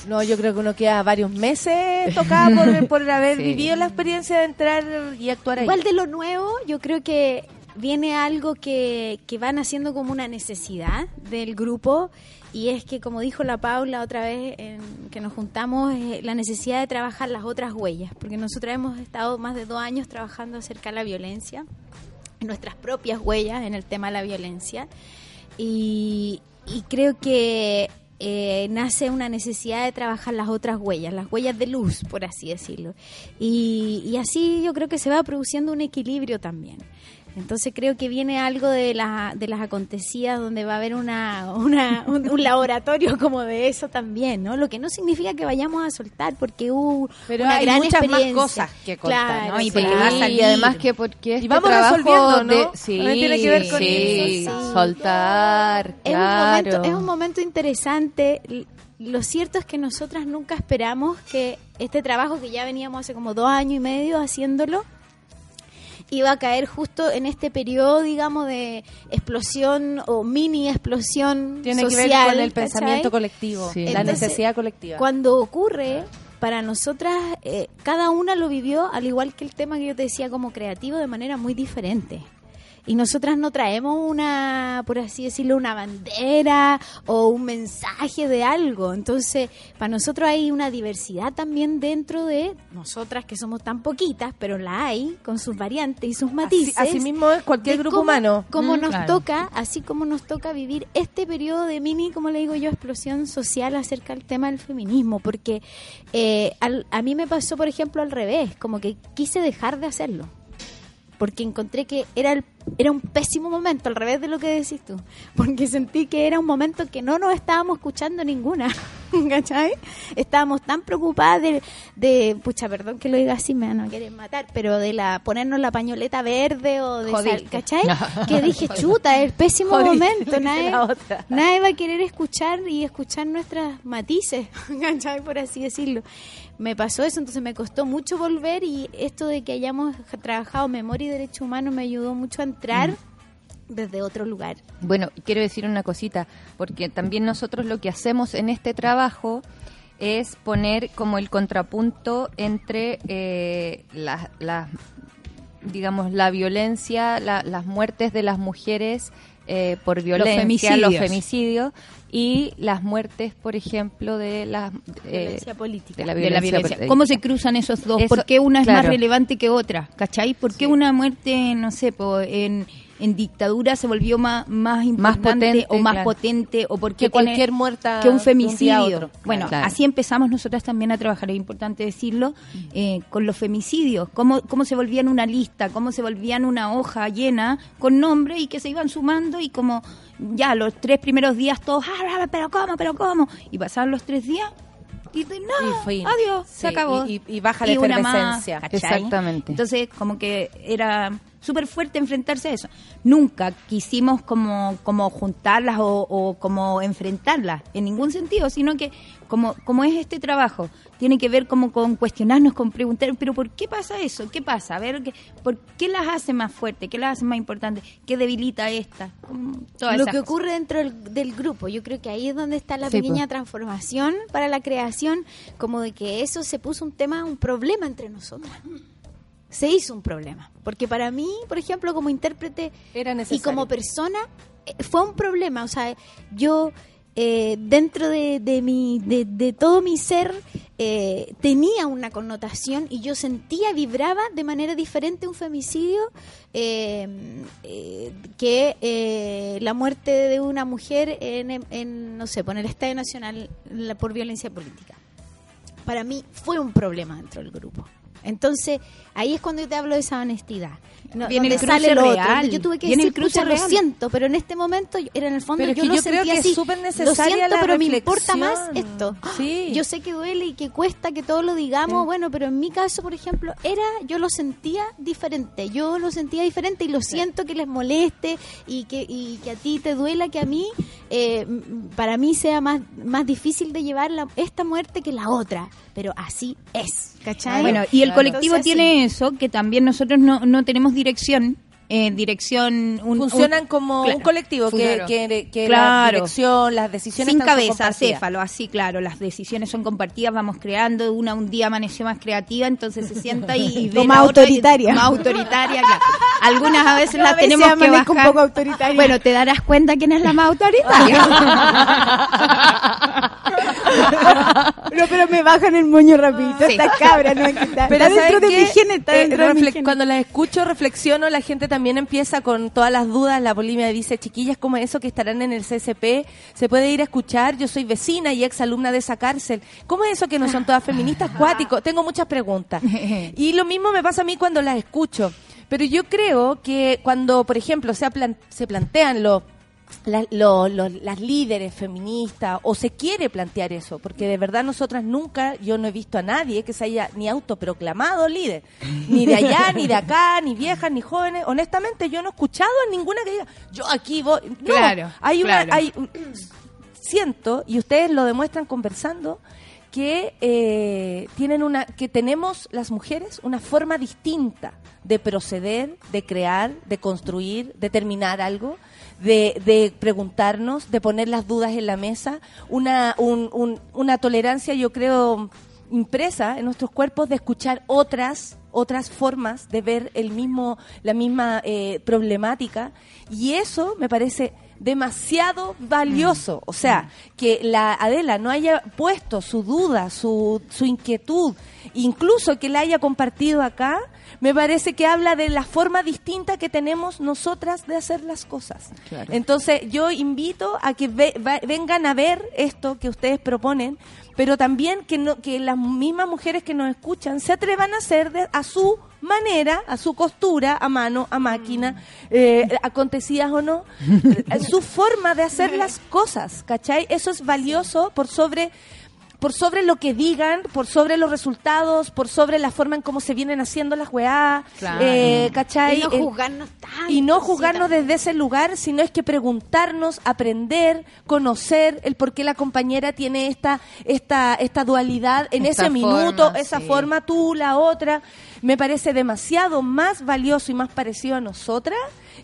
[SPEAKER 1] No, yo creo que uno queda varios meses tocada por, por haber
[SPEAKER 2] Sí.
[SPEAKER 1] vivido la experiencia de entrar y actuar ahí.
[SPEAKER 4] Igual de lo nuevo, yo creo que viene algo que, que van haciendo como una necesidad del grupo y es que, como dijo la Paula otra vez en que nos juntamos, eh, la necesidad de trabajar las otras huellas, porque nosotros hemos estado más de dos años trabajando acerca de la violencia, nuestras propias huellas en el tema de la violencia y, y creo que eh, nace una necesidad de trabajar las otras huellas, las huellas de luz, por así decirlo. Y, y así yo creo que se va produciendo un equilibrio también. Entonces creo que viene algo de, la, de las acontecidas donde va a haber una, una- un, un laboratorio como de eso también, ¿no? Lo que no significa que vayamos a soltar porque hubo
[SPEAKER 1] Pero
[SPEAKER 4] una
[SPEAKER 1] hay
[SPEAKER 4] gran
[SPEAKER 1] muchas más cosas que contar,
[SPEAKER 4] Claro,
[SPEAKER 3] ¿no? Y
[SPEAKER 4] sí.
[SPEAKER 3] porque va a salir.
[SPEAKER 2] y además que porque este
[SPEAKER 1] vamos
[SPEAKER 2] trabajo
[SPEAKER 1] resolviendo, ¿no?
[SPEAKER 2] de- sí,
[SPEAKER 1] tiene que ver con
[SPEAKER 2] sí,
[SPEAKER 4] eso, sí.
[SPEAKER 2] soltar,
[SPEAKER 4] Es un, momento, es un momento interesante. Lo cierto es que nosotras nunca esperamos que este trabajo que ya veníamos hace como dos años y medio haciéndolo iba a caer justo en este periodo, digamos, de explosión o mini explosión
[SPEAKER 1] Tiene
[SPEAKER 4] social.
[SPEAKER 1] que ver con el
[SPEAKER 4] ¿cachai?
[SPEAKER 1] pensamiento colectivo,
[SPEAKER 2] Sí.
[SPEAKER 1] la
[SPEAKER 4] Entonces,
[SPEAKER 1] necesidad colectiva.
[SPEAKER 4] Cuando ocurre, para nosotras, eh, cada una lo vivió, al igual que el tema que yo te decía como creativo, de manera muy diferente. Y nosotras no traemos una, por así decirlo, una bandera o un mensaje de algo. Entonces, para nosotros hay una diversidad también dentro de nosotras, que somos tan poquitas, pero la hay, con sus variantes y sus matices.
[SPEAKER 1] así mismo es cualquier grupo
[SPEAKER 4] cómo-
[SPEAKER 1] humano.
[SPEAKER 4] Como
[SPEAKER 2] Mm,
[SPEAKER 4] nos
[SPEAKER 2] claro.
[SPEAKER 4] toca, así como nos toca vivir este periodo de mini, como le digo yo, explosión social acerca del tema del feminismo, porque eh, al- a mí me pasó, por ejemplo, al revés, como que quise dejar de hacerlo, porque encontré que era el, era un pésimo momento, al revés de lo que decís tú, porque sentí que era un momento que no nos estábamos escuchando ninguna, ¿cachai? Estábamos tan preocupadas de, de pucha, perdón que lo diga así, me van a querer matar, pero de la ponernos la pañoleta verde o de sal. ¿cachai? Que dije, chuta, es el pésimo
[SPEAKER 1] Jodiste,
[SPEAKER 4] momento, nadie, nadie va a querer escuchar y escuchar nuestras matices, ¿cachai? Por así decirlo. Me pasó eso, entonces me costó mucho volver y esto de que hayamos trabajado memoria y derecho humano me ayudó mucho a entrar
[SPEAKER 1] Mm.
[SPEAKER 4] desde otro lugar.
[SPEAKER 2] Bueno, quiero decir una cosita, porque también nosotros lo que hacemos en este trabajo es poner como el contrapunto entre eh, las, las, digamos, la violencia, la- las muertes de las mujeres eh, por violencia, los
[SPEAKER 3] femicidios.
[SPEAKER 2] femicidios y las muertes, por ejemplo, de las eh,
[SPEAKER 4] Violencia política.
[SPEAKER 2] de la
[SPEAKER 3] de
[SPEAKER 2] violencia,
[SPEAKER 3] la violencia.
[SPEAKER 2] política.
[SPEAKER 3] ¿Cómo se cruzan esos dos?
[SPEAKER 2] Eso,
[SPEAKER 3] ¿Por qué una es más relevante que otra? ¿Cachai? ¿Por qué una muerte, no sé, po, en, en dictadura se volvió más, más importante
[SPEAKER 2] potente,
[SPEAKER 3] o más
[SPEAKER 2] claro.
[SPEAKER 3] potente o porque
[SPEAKER 1] Que cualquier muerta
[SPEAKER 3] que un femicidio.
[SPEAKER 1] otro.
[SPEAKER 3] Bueno,
[SPEAKER 2] Claro.
[SPEAKER 3] así empezamos nosotras también a trabajar, es importante decirlo, eh, con los femicidios, cómo, cómo se volvían una lista, cómo se volvían una hoja llena con nombres y que se iban sumando y como ya los tres primeros días todos, "Ah, ah, pero cómo, pero cómo, y pasaban los tres días y de no,
[SPEAKER 1] Y
[SPEAKER 3] adiós,
[SPEAKER 1] Sí,
[SPEAKER 3] se acabó.
[SPEAKER 1] y- y- y baja la
[SPEAKER 3] más,
[SPEAKER 1] efervescencia.
[SPEAKER 2] Exactamente.
[SPEAKER 3] Entonces, como que era súper fuerte enfrentarse a eso. Nunca quisimos como, como juntarlas o, o como enfrentarlas en ningún sentido, sino que como, como es este trabajo, tiene que ver como con cuestionarnos, con preguntar, pero ¿por qué pasa eso? ¿Qué pasa? A ver, ¿qué- ¿por qué las hace más fuertes? ¿Qué las hace más importantes? ¿Qué debilita esta? Todas
[SPEAKER 4] lo que
[SPEAKER 3] cosas.
[SPEAKER 4] ocurre dentro del, del grupo. Yo creo que ahí es donde está la
[SPEAKER 2] Sí,
[SPEAKER 4] pequeña
[SPEAKER 2] pues.
[SPEAKER 4] transformación para la creación, como de que eso se puso un tema, un problema entre nosotras. Se hizo un problema. Porque para mí, por ejemplo, como intérprete
[SPEAKER 1] Era
[SPEAKER 4] y como persona, eh, fue un problema. O sea, yo eh, dentro de, de mi, de, de todo mi ser eh, tenía una connotación y yo sentía, vibraba de manera diferente un femicidio eh, eh, que eh, la muerte de una mujer en, en, no sé, por el Estadio Nacional la- por violencia política. Para mí fue un problema dentro del grupo. Entonces, ahí es cuando yo te hablo de esa honestidad. No,
[SPEAKER 3] Viene el cruce
[SPEAKER 4] sale lo otro.
[SPEAKER 3] real.
[SPEAKER 4] Yo tuve que
[SPEAKER 3] Viene el
[SPEAKER 4] decir,
[SPEAKER 3] cruce
[SPEAKER 4] "Pucha, lo
[SPEAKER 3] real".
[SPEAKER 4] siento, pero en este momento, era en el fondo,
[SPEAKER 1] Pero es
[SPEAKER 4] yo
[SPEAKER 1] que
[SPEAKER 4] lo
[SPEAKER 1] yo creo
[SPEAKER 4] sentía
[SPEAKER 1] que es
[SPEAKER 4] así. Lo
[SPEAKER 1] necesaria
[SPEAKER 4] siento,
[SPEAKER 1] la
[SPEAKER 4] pero me importa más esto.
[SPEAKER 1] Sí.
[SPEAKER 4] Yo sé que duele y que cuesta que todos lo digamos, bueno, pero en mi caso, por ejemplo, era, yo lo sentía diferente. Yo lo sentía diferente y lo siento que les moleste y que, y que a ti te duela que a mí, eh, para mí sea más, más difícil de llevar la- esta muerte que la otra. Pero así es, ¿cachai?
[SPEAKER 3] Bueno, y el. Colectivo
[SPEAKER 4] Entonces,
[SPEAKER 3] tiene eso, que también nosotros no, no tenemos dirección. Eh, dirección. un-
[SPEAKER 1] Funcionan
[SPEAKER 3] un-
[SPEAKER 1] como
[SPEAKER 3] claro,
[SPEAKER 1] un colectivo que,
[SPEAKER 2] claro.
[SPEAKER 1] que, que la
[SPEAKER 3] Claro.
[SPEAKER 1] dirección, las decisiones
[SPEAKER 3] Sin
[SPEAKER 1] están
[SPEAKER 3] cabeza, céfalo, así claro, las decisiones son compartidas, vamos creando, una un día amaneció más creativa, entonces se sienta y, y ve
[SPEAKER 4] más
[SPEAKER 3] y-
[SPEAKER 4] autoritaria.
[SPEAKER 3] más autoritaria, claro. Algunas a veces
[SPEAKER 4] Yo a
[SPEAKER 3] las
[SPEAKER 4] veces
[SPEAKER 3] tenemos que bajar.
[SPEAKER 4] un poco autoritaria.
[SPEAKER 3] Bueno, te darás cuenta quién es la más autoritaria.
[SPEAKER 4] No, pero me bajan el moño rapidito.
[SPEAKER 3] Sí.
[SPEAKER 4] Esta cabra no está,
[SPEAKER 1] Pero
[SPEAKER 4] está dentro
[SPEAKER 1] ¿saben
[SPEAKER 4] de
[SPEAKER 1] qué?
[SPEAKER 4] mi está
[SPEAKER 1] Eh,
[SPEAKER 4] dentro de mi
[SPEAKER 1] refle-
[SPEAKER 4] gene.
[SPEAKER 1] Cuando las escucho, reflexiono, la gente también empieza con todas las dudas. La Polimia dice, chiquillas, como eso que estarán en el CSP, se puede ir a escuchar. Yo soy vecina y ex alumna de esa cárcel. ¿Cómo es eso que no son todas feministas? Cuático. Tengo muchas preguntas. Y lo mismo me pasa a mí cuando las escucho. Pero yo creo que cuando, por ejemplo, se, plan- se plantean los la- lo- lo- las líderes feministas o se quiere plantear eso, porque de verdad nosotras nunca, yo no he visto a nadie que se haya ni autoproclamado líder, ni de allá, ni de acá, ni viejas, ni jóvenes. Honestamente, yo no he escuchado a ninguna que diga, yo aquí voy. No,
[SPEAKER 3] Claro,
[SPEAKER 1] hay una, hay, siento, y ustedes lo demuestran conversando, que eh, tienen una, que tenemos las mujeres una forma distinta de proceder, de crear, de construir, de terminar algo, de, de preguntarnos, de poner las dudas en la mesa, una, un- un- una tolerancia, yo creo, impresa en nuestros cuerpos de escuchar otras otras formas de ver el mismo la misma eh, problemática. Y eso me parece demasiado valioso. O sea que la Adela no haya puesto su duda su, su inquietud incluso que la haya compartido acá me parece que habla de la forma distinta que tenemos nosotras de hacer las cosas. Entonces yo invito a que ve- va- vengan a ver esto que ustedes proponen pero también que no que las mismas mujeres que nos escuchan se atrevan a hacer de- a su manera, a su costura, a mano, a máquina, eh, acontecidas o no, eh, su forma de hacer las cosas, ¿cachai? Eso es valioso por sobre por sobre lo que digan, por sobre los resultados, por sobre la forma en cómo se vienen haciendo las weá,
[SPEAKER 2] Claro.
[SPEAKER 1] eh, ¿cachai?
[SPEAKER 4] Y no juzgarnos tanto.
[SPEAKER 1] y no juzgarnos desde ese lugar, sino es que preguntarnos, aprender, conocer el por qué la compañera tiene esta esta esta dualidad en
[SPEAKER 2] Esta
[SPEAKER 1] ese minuto, esa
[SPEAKER 2] sí.
[SPEAKER 1] forma tú, la otra. Me parece demasiado más valioso y más parecido a nosotras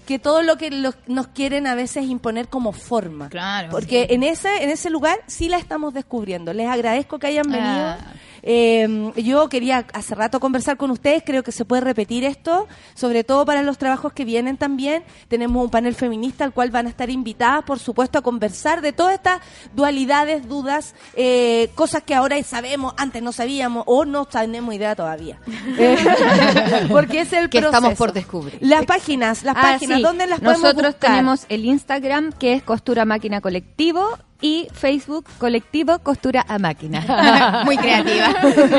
[SPEAKER 1] que todo lo que los- nos quieren a veces imponer como forma.
[SPEAKER 3] Claro,
[SPEAKER 1] Porque
[SPEAKER 3] sí.
[SPEAKER 1] en ese en ese lugar sí la estamos descubriendo. Les agradezco que hayan venido.
[SPEAKER 3] Ah.
[SPEAKER 1] Eh, yo quería hace rato conversar con ustedes, creo que se puede repetir esto, sobre todo para los trabajos que vienen también. Tenemos un panel feminista al cual van a estar invitadas, por supuesto, a conversar de todas estas dualidades, dudas, eh, cosas que ahora sabemos, antes no sabíamos o no tenemos idea todavía. Eh, porque es el
[SPEAKER 2] Que
[SPEAKER 1] proceso.
[SPEAKER 2] estamos por descubrir.
[SPEAKER 1] Las páginas, las
[SPEAKER 2] Ah,
[SPEAKER 1] páginas. ¿Dónde las podemos
[SPEAKER 2] Nosotros
[SPEAKER 1] buscar?
[SPEAKER 2] tenemos el Instagram que es Costura Máquina Colectivo y Facebook Colectivo Costura a Máquina.
[SPEAKER 3] Muy creativa.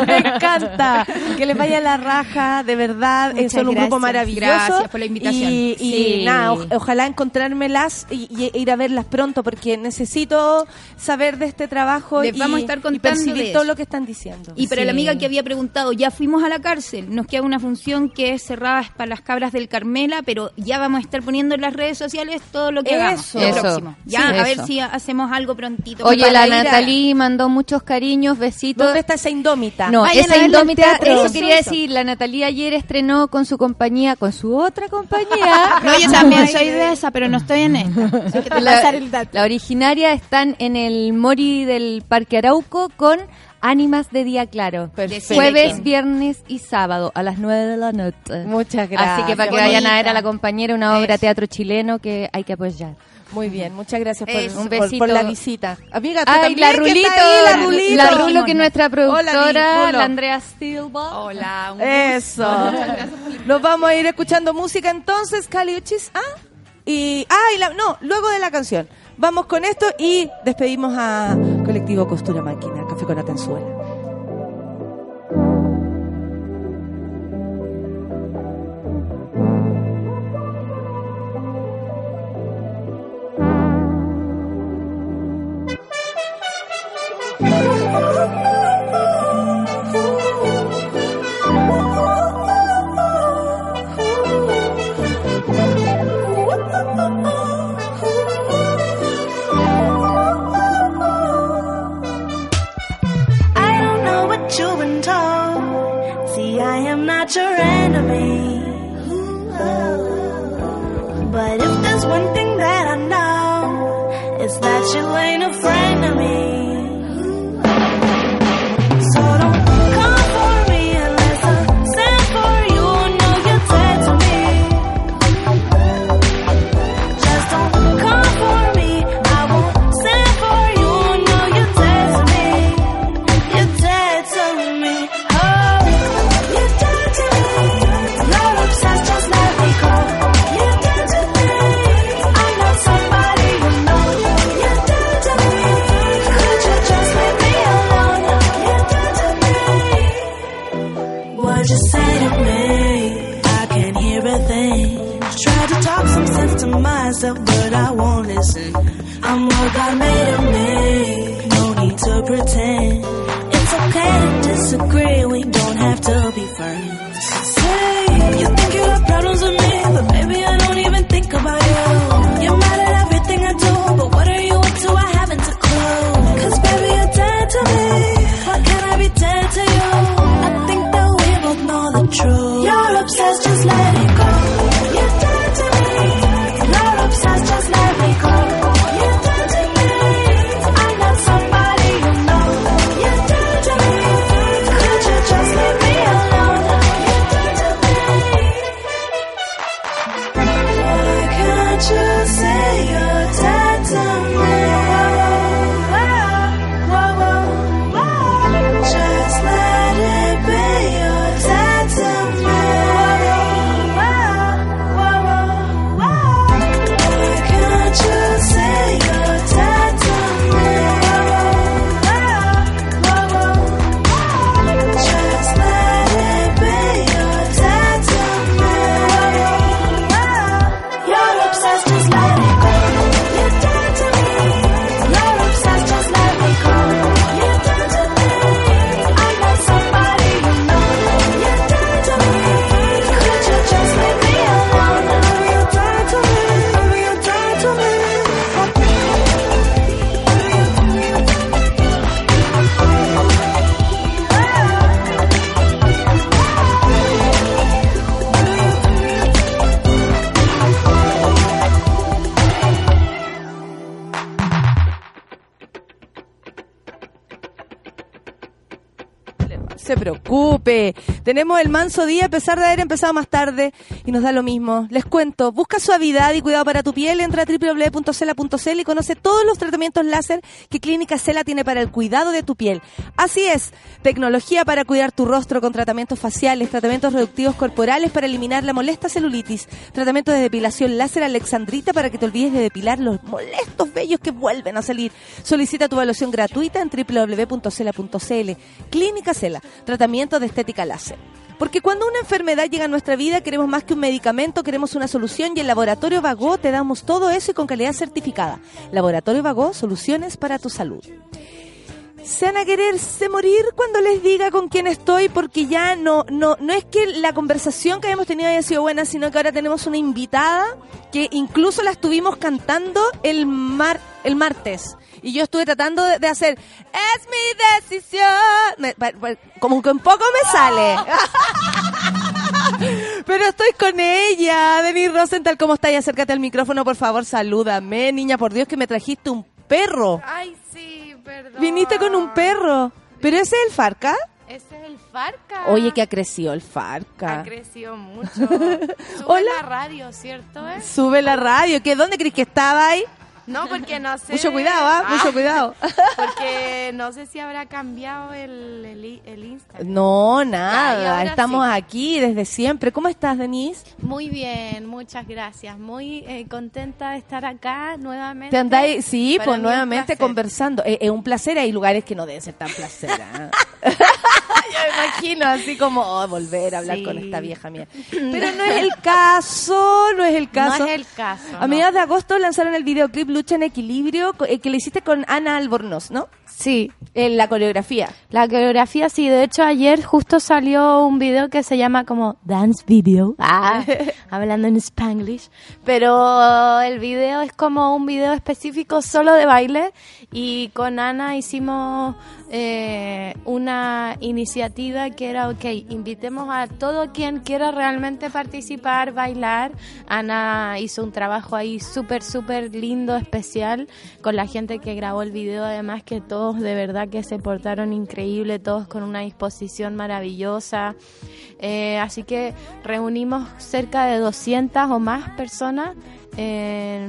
[SPEAKER 1] Me encanta. Que les vaya la raja, de verdad.
[SPEAKER 4] Muchas
[SPEAKER 1] son un grupo maravilloso.
[SPEAKER 3] Gracias por la invitación.
[SPEAKER 1] Y, y
[SPEAKER 2] Sí.
[SPEAKER 1] nada, o- ojalá encontrármelas y, y ir a verlas pronto porque necesito saber de este trabajo
[SPEAKER 3] Les
[SPEAKER 1] y,
[SPEAKER 3] vamos a estar contando de
[SPEAKER 1] todo lo que están diciendo.
[SPEAKER 3] Y para
[SPEAKER 2] Sí.
[SPEAKER 3] la amiga que había preguntado, ya fuimos a la cárcel, nos queda una función que es cerrada para las cabras del Carmela, pero ya vamos a estar poniendo en las redes sociales todo lo que hagamos.
[SPEAKER 1] Eso.
[SPEAKER 3] lo
[SPEAKER 2] Eso.
[SPEAKER 3] próximo. Ya,
[SPEAKER 2] Sí,
[SPEAKER 3] a ver
[SPEAKER 2] eso.
[SPEAKER 3] si hacemos algo prontito.
[SPEAKER 2] Oye, la Natalie mandó muchos cariños, besitos.
[SPEAKER 1] ¿Dónde está esa indómita?
[SPEAKER 2] No,
[SPEAKER 1] Vayan
[SPEAKER 2] esa indómita,
[SPEAKER 1] teatro.
[SPEAKER 2] eso
[SPEAKER 1] Eso,
[SPEAKER 2] quería
[SPEAKER 1] eso.
[SPEAKER 2] decir, la Natalia ayer estrenó con su compañía, con su otra compañía.
[SPEAKER 4] No, yo también soy de esa, pero no estoy en esta. Así que te
[SPEAKER 2] la,
[SPEAKER 4] pasar el dato.
[SPEAKER 2] la originaria están en el Mori del Parque Arauco con Ánimas de Día Claro.
[SPEAKER 1] Perfecto.
[SPEAKER 2] Jueves, viernes y sábado a las 9 de la noche.
[SPEAKER 1] Muchas gracias.
[SPEAKER 2] Así que para que
[SPEAKER 1] Bonita.
[SPEAKER 2] vayan a ver a la compañera una obra teatro chileno que hay que apoyar.
[SPEAKER 1] Muy bien, muchas gracias por,
[SPEAKER 2] Eso. Un
[SPEAKER 1] por- por
[SPEAKER 2] besito.
[SPEAKER 1] la visita. Amiga, tú
[SPEAKER 2] Ay,
[SPEAKER 1] también,
[SPEAKER 2] la Rulito,
[SPEAKER 1] ahí, la Rulito.
[SPEAKER 2] la Rulo que es nuestra productora, la Andrea Silva.
[SPEAKER 5] Hola, un
[SPEAKER 1] Eso. Nos vamos a ir escuchando música entonces, Caliuchis. Ah, y, ah, y la, no, luego de la canción. Vamos con esto y despedimos a Colectivo Costura Máquina, Café con Atenzuela.
[SPEAKER 6] Not your enemy. But if there's one thing that I know, it's that you ain't a friend of me.
[SPEAKER 1] Se preocupe. Tenemos el manso día a pesar de haber empezado más tarde y nos da lo mismo. Les cuento, busca suavidad y cuidado para tu piel, entra a www.cela.cl y conoce todos los tratamientos láser que Clínica Cela tiene para el cuidado de tu piel. Así es, tecnología para cuidar tu rostro con tratamientos faciales, tratamientos reductivos corporales para eliminar la molesta celulitis, tratamientos de depilación láser alexandrita para que te olvides de depilar los molestos vellos que vuelven a salir. Solicita tu evaluación gratuita en www.cela.cl. Clínica Cela, tratamiento de estética láser. Porque cuando una enfermedad llega a nuestra vida, queremos más que un medicamento, queremos una solución y el Laboratorio Vago te damos todo eso y con calidad certificada. Laboratorio Vago, soluciones para tu salud. Se van a quererse morir cuando les diga con quién estoy, porque ya no, no, no es que la conversación que habíamos tenido haya sido buena, sino que ahora tenemos una invitada que incluso la estuvimos cantando el mar, el martes. Y yo estuve tratando de, de hacer, es mi decisión. Me- como que un poco me sale. Pero estoy con ella, Denise Rosenthal, ¿cómo estás? Y acércate al micrófono, por favor, salúdame, niña, por Dios que me trajiste un perro.
[SPEAKER 5] Ay, sí, perdón.
[SPEAKER 1] Viniste con un perro. ¿Pero ese es el Farca?
[SPEAKER 5] Ese es el Farca.
[SPEAKER 1] Oye, que ha crecido el Farca.
[SPEAKER 5] Ha crecido mucho. Sube
[SPEAKER 1] Hola.
[SPEAKER 5] la radio, ¿cierto? eh?
[SPEAKER 1] Sube la radio. ¿Qué, ¿Dónde crees que estaba ahí?
[SPEAKER 5] No, porque no sé.
[SPEAKER 1] Mucho cuidado, ¿ah? Mucho cuidado.
[SPEAKER 5] Porque no sé si habrá cambiado el, el, el Instagram.
[SPEAKER 1] No, nada. Estamos
[SPEAKER 5] sí.
[SPEAKER 1] aquí desde siempre. ¿Cómo estás, Denise?
[SPEAKER 5] Muy bien, muchas gracias. Muy eh, contenta de estar acá nuevamente.
[SPEAKER 1] Te andáis, sí,
[SPEAKER 5] Para
[SPEAKER 1] pues nuevamente conversando. Es, es un placer. Hay lugares que no deben ser tan placer. Yo me imagino así como oh, volver a hablar
[SPEAKER 5] Sí.
[SPEAKER 1] con esta vieja mía. Pero no es el caso, no es el caso.
[SPEAKER 5] No es el caso.
[SPEAKER 1] A
[SPEAKER 5] no.
[SPEAKER 1] mediados de agosto lanzaron el videoclip Lucha en Equilibrio, eh, que le hiciste con Ana Albornoz, ¿no?
[SPEAKER 5] Sí,
[SPEAKER 1] En la coreografía.
[SPEAKER 5] La coreografía, sí. De hecho, ayer justo salió un video que se llama como Dance Video. Ah, hablando en Spanglish. Pero el video es como un video específico solo de baile. Y con Ana hicimos eh, una iniciativa que era, ok, invitemos a todo quien quiera realmente participar, bailar. Ana hizo un trabajo ahí súper, súper lindo, especial, con la gente que grabó el video, además que todos de verdad que se portaron increíble, todos con una disposición maravillosa. Eh, así que reunimos cerca de 200 o más personas eh,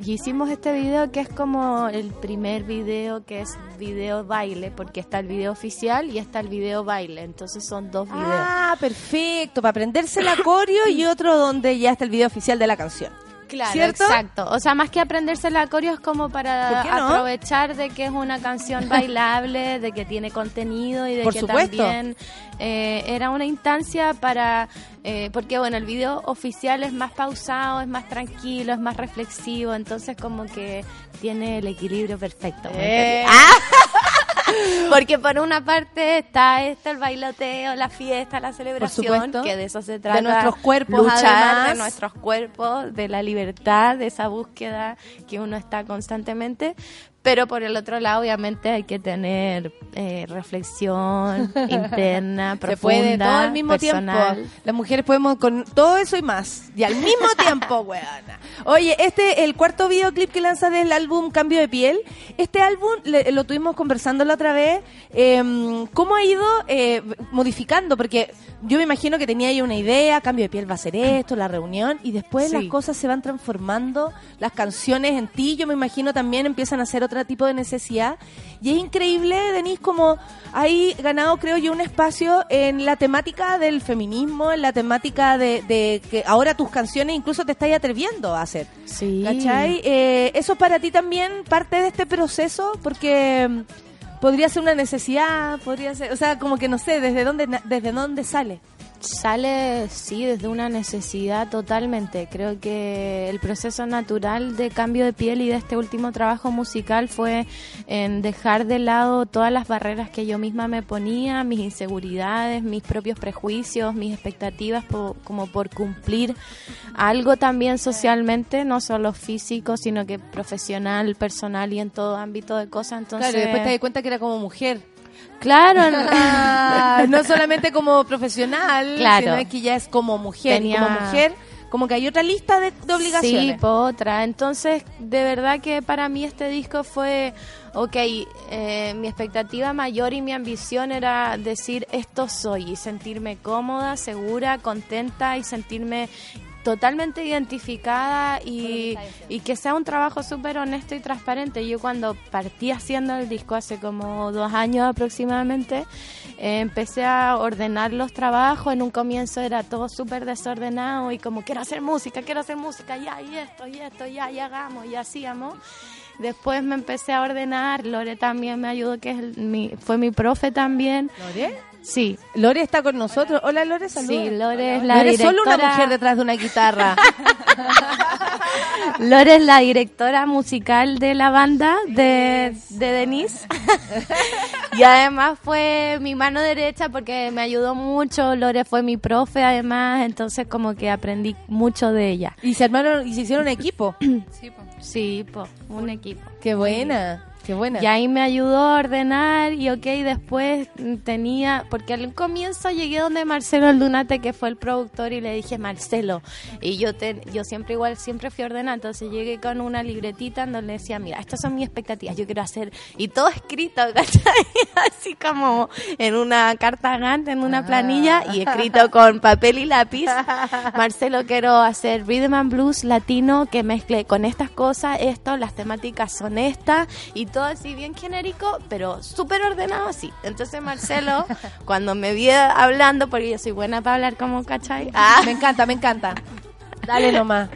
[SPEAKER 5] y hicimos este video que es como el primer video que es video baile, porque está el video oficial y está el video baile, entonces son dos videos.
[SPEAKER 1] Ah, perfecto. Para aprenderse la coreo y otro donde ya está el video oficial de la canción.
[SPEAKER 5] Claro,
[SPEAKER 1] ¿Cierto?
[SPEAKER 5] exacto. O sea, más que aprenderse la coreo es como para aprovechar de que es una canción bailable, de que tiene contenido y de
[SPEAKER 1] Por
[SPEAKER 5] que
[SPEAKER 1] supuesto.
[SPEAKER 5] también eh, era una instancia para... eh, porque bueno, el video oficial es más pausado, es más tranquilo, es más reflexivo, entonces como que tiene el equilibrio perfecto. ¿me
[SPEAKER 1] Eh.
[SPEAKER 5] entiendes? Porque por una parte está este el bailoteo, la fiesta, la celebración,
[SPEAKER 1] supuesto.
[SPEAKER 5] que de eso se trata.
[SPEAKER 1] nuestros cuerpos,
[SPEAKER 5] luchar
[SPEAKER 1] además.
[SPEAKER 5] de nuestros cuerpos, de la libertad, de esa búsqueda que uno está constantemente. Pero por el otro lado, obviamente, hay que tener eh, reflexión interna,
[SPEAKER 1] Se
[SPEAKER 5] profunda,
[SPEAKER 1] puede todo al mismo
[SPEAKER 5] personal.
[SPEAKER 1] tiempo. Las mujeres podemos con todo eso y más. Y al mismo tiempo, weona. Oye, este, el cuarto videoclip que lanza del álbum Cambio de Piel. Este álbum le- lo tuvimos conversando la otra vez. em, ¿Cómo ha ido eh, modificando? Porque yo me imagino que tenía ahí una idea, Cambio de Piel va a ser esto, la reunión, y después
[SPEAKER 5] Sí.
[SPEAKER 1] las cosas se van transformando, las canciones en ti, yo me imagino también empiezan a ser otro tipo de necesidad. Y es increíble, Denise, como hay ganado, creo yo, un espacio en la temática del feminismo, en la temática de, de que ahora tus canciones incluso te estáis atreviendo a hacer.
[SPEAKER 5] Sí.
[SPEAKER 1] ¿Cachai? Eh, ¿Eso para ti también parte de este proceso? Porque mm, podría ser una necesidad, podría ser, o sea, como que no sé, ¿desde dónde, desde dónde sale?
[SPEAKER 5] Sale, sí, desde una necesidad totalmente. Creo que el proceso natural de cambio de piel y de este último trabajo musical fue en dejar de lado todas las barreras que yo misma me ponía, mis inseguridades, mis propios prejuicios, mis expectativas como por cumplir algo también socialmente, no solo físico, sino que profesional, personal y en todo ámbito de cosas. Entonces,
[SPEAKER 1] claro, y después te das cuenta que era como mujer.
[SPEAKER 5] Claro,
[SPEAKER 1] Ah, no solamente como profesional,
[SPEAKER 5] Claro.
[SPEAKER 1] sino que ya es como mujer.
[SPEAKER 5] Tenía-
[SPEAKER 1] como mujer, Como que hay otra lista de, de obligaciones.
[SPEAKER 5] Sí, po, otra. Entonces, de verdad que para mí este disco fue, ok, eh, mi expectativa mayor y mi ambición era decir esto soy y sentirme cómoda, segura, contenta y sentirme totalmente identificada y, y que sea un trabajo súper honesto y transparente. Yo cuando partí haciendo el disco hace como dos años aproximadamente, eh, empecé a ordenar los trabajos. En un comienzo era todo súper desordenado y como quiero hacer música, quiero hacer música, ya, y esto, y esto, ya, y hagamos, y hacíamos. Después me empecé a ordenar, Lore también me ayudó, que es el- mi, fue mi profe también.
[SPEAKER 1] ¿Lore?
[SPEAKER 5] Sí,
[SPEAKER 1] Lore está con nosotros. Hola, Lore, saludos.
[SPEAKER 5] sí, Lore es la
[SPEAKER 1] eres solo una
[SPEAKER 5] directora-
[SPEAKER 1] mujer detrás de una guitarra.
[SPEAKER 5] Lore es la directora musical de la banda de, de Denise. y además fue mi mano derecha porque me ayudó mucho. Lore fue mi profe además, entonces como que aprendí mucho de ella.
[SPEAKER 1] y se armaron y se hicieron equipo.
[SPEAKER 5] Sí, po, un equipo.
[SPEAKER 1] Qué buena, qué buena.
[SPEAKER 5] Y ahí me ayudó a ordenar y ok, después tenía, porque al comienzo llegué donde Marcelo Aldunate, que fue el productor, y le dije, Marcelo, y yo te, yo siempre igual, siempre fui ordenada, entonces llegué con una libretita donde le decía, mira, estas son mis expectativas, yo quiero hacer, y todo escrito, ¿cachai? Así como en una carta Gantt, en una planilla, y escrito con papel y lápiz. Marcelo, quiero hacer rhythm and blues latino que mezcle con estas cosas, esto, las temáticas son estas, y todo así bien genérico, pero súper ordenado así. Entonces Marcelo, cuando me vi hablando, porque yo soy buena para hablar como cachai, ah,
[SPEAKER 1] Me encanta, me encanta. Dale nomás.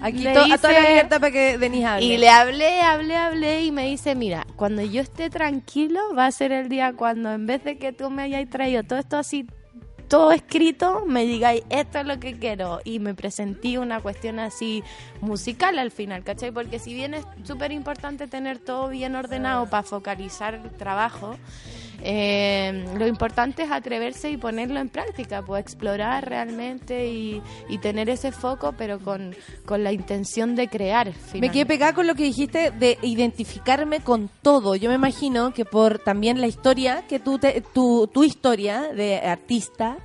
[SPEAKER 1] Aquí to- a toda la
[SPEAKER 5] hice-
[SPEAKER 1] libertad para que Denise hable.
[SPEAKER 5] y le hablé, hablé, hablé y me dice, mira, cuando yo esté tranquilo va a ser el día cuando en vez de que tú me hayas traído todo esto así, todo escrito, me digáis, esto es lo que quiero. Y me presenté una cuestión así musical al final, ¿cachai? Porque si bien es súper importante tener todo bien ordenado para focalizar el trabajo, eh, lo importante es atreverse y ponerlo en práctica, pues explorar realmente y, y tener ese foco, pero con, con la intención de crear.
[SPEAKER 1] Me quedé pegada con lo que dijiste de identificarme con todo. Yo me imagino que por también la historia, que tú te- tu, tu historia de artista,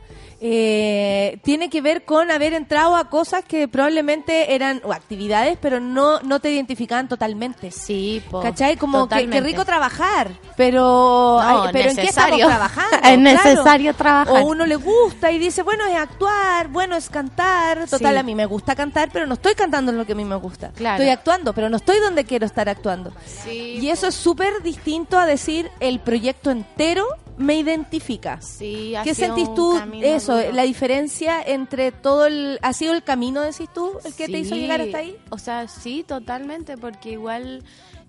[SPEAKER 1] eh, tiene que ver con haber entrado a cosas que probablemente eran o actividades, pero no, no te identificaban totalmente.
[SPEAKER 5] Sí, po,
[SPEAKER 1] ¿Cachai? Como que, rico trabajar, pero,
[SPEAKER 5] No,
[SPEAKER 1] ay, pero ¿en qué estamos trabajando?
[SPEAKER 5] Es necesario trabajar.
[SPEAKER 1] O uno le gusta y dice, bueno, es actuar, bueno, es cantar. Total,
[SPEAKER 5] Sí.
[SPEAKER 1] a mí me gusta cantar, pero no estoy cantando en lo que a mí me gusta.
[SPEAKER 5] Claro.
[SPEAKER 1] Estoy actuando, pero no estoy donde quiero estar actuando.
[SPEAKER 5] Sí,
[SPEAKER 1] Y eso es súper distinto a decir el proyecto entero me identifica.
[SPEAKER 5] Sí, ha
[SPEAKER 1] ¿Qué
[SPEAKER 5] sido
[SPEAKER 1] sentís tú, eso,
[SPEAKER 5] duro.
[SPEAKER 1] la diferencia entre todo el... ¿Ha sido el camino, decís tú, el que te hizo llegar hasta ahí?
[SPEAKER 5] O sea, sí, totalmente, porque igual,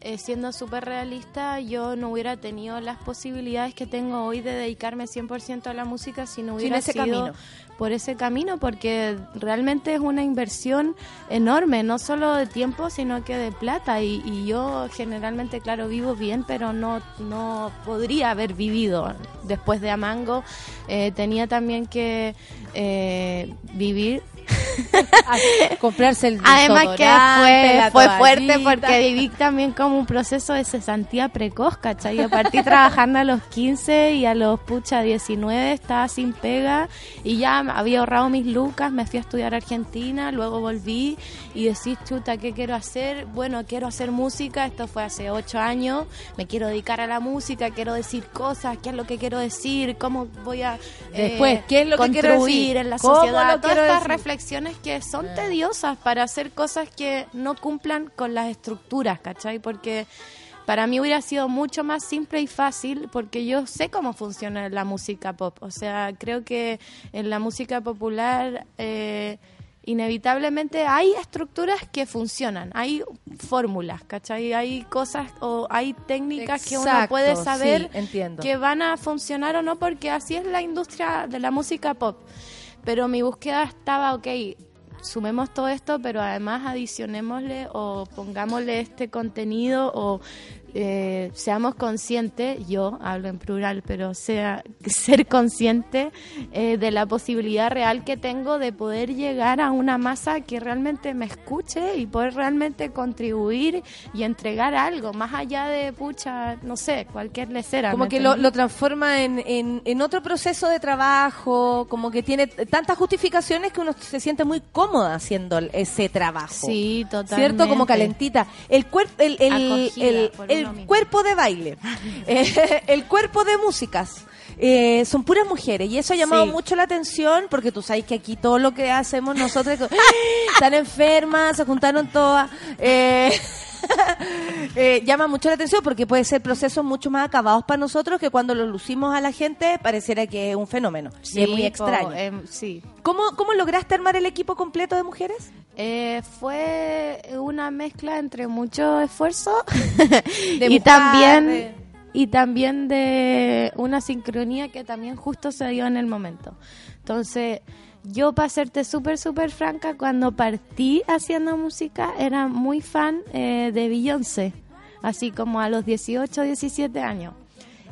[SPEAKER 5] eh, siendo súper realista, yo no hubiera tenido las posibilidades que tengo hoy de dedicarme 100% a la música si no hubiera
[SPEAKER 1] ese
[SPEAKER 5] sido
[SPEAKER 1] camino.
[SPEAKER 5] por ese camino, porque realmente es una inversión enorme, no solo de tiempo, sino que de plata. Y, y yo generalmente, claro, vivo bien, pero no, no podría haber vivido después de Amango. Eh, tenía también que eh, vivir
[SPEAKER 1] Comprarse el
[SPEAKER 5] Además que fue, fuerte porque viví también como un proceso de cesantía precoz, ¿cachai? Yo partí trabajando a los 15 y a los pucha 19 estaba sin pega y ya había ahorrado mis lucas, me fui a estudiar a Argentina, luego volví y decís, chuta, ¿qué quiero hacer? Bueno, quiero hacer música, esto fue hace 8 años, me quiero dedicar a la música, quiero decir cosas, qué es lo que quiero decir, cómo voy a eh,
[SPEAKER 1] Después, ¿qué es lo que quiero decir?
[SPEAKER 5] en la
[SPEAKER 1] ¿Cómo
[SPEAKER 5] sociedad, todas
[SPEAKER 1] quiero
[SPEAKER 5] estas
[SPEAKER 1] decir?
[SPEAKER 5] Que son tediosas para hacer cosas que no cumplan con las estructuras, ¿cachai? Porque para mí hubiera sido mucho más simple y fácil porque yo sé cómo funciona la música pop. O sea, creo que en la música popular eh, inevitablemente hay estructuras que funcionan, hay fórmulas, ¿cachai? Hay cosas o hay técnicas que uno puede
[SPEAKER 1] sí,
[SPEAKER 5] saber
[SPEAKER 1] entiendo.
[SPEAKER 5] que van a funcionar o no porque así es la industria de la música pop. Pero mi búsqueda estaba, ok, sumemos todo esto, pero además adicionémosle o pongámosle este contenido o eh, seamos conscientes, yo hablo en plural, pero sea ser consciente eh, de la posibilidad real que tengo de poder llegar a una masa que realmente me escuche y poder realmente contribuir y entregar algo, más allá de, pucha, no sé, cualquier lecera.
[SPEAKER 1] Como
[SPEAKER 5] ¿me
[SPEAKER 1] que lo, lo transforma en, en, en otro proceso de trabajo, como que tiene tantas justificaciones que uno se siente muy cómoda haciendo ese trabajo.
[SPEAKER 5] Sí, totalmente.
[SPEAKER 1] ¿Cierto? Como calentita. El, cuerpo el, el, el, el cuerpo de baile, eh, el cuerpo de músicas. eh, son puras mujeres y eso ha llamado
[SPEAKER 5] Sí.
[SPEAKER 1] mucho la atención porque tú sabes que aquí todo lo que hacemos nosotros ¡Ah! están enfermas, se juntaron todas. eh, eh, llama mucho la atención porque puede ser procesos mucho más acabados para nosotros que cuando los lucimos a la gente pareciera que es un fenómeno. y es muy extraño.
[SPEAKER 5] em, sí.
[SPEAKER 1] ¿Cómo, ¿Cómo lograste armar el equipo completo de mujeres?
[SPEAKER 5] Eh, fue una mezcla entre mucho esfuerzo
[SPEAKER 1] De
[SPEAKER 5] y también
[SPEAKER 1] de-
[SPEAKER 5] y también de una sincronía que también justo se dio en el momento. Entonces, yo para serte súper, súper franca, cuando partí haciendo música era muy fan eh, de Beyoncé, así como a los 18, 17 años.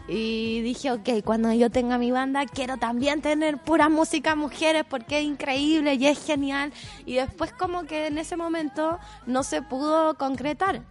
[SPEAKER 5] Y dije, ok, cuando yo tenga mi banda, quiero también tener pura música mujeres porque es increíble y es genial. Y después como que en ese momento no se pudo concretar.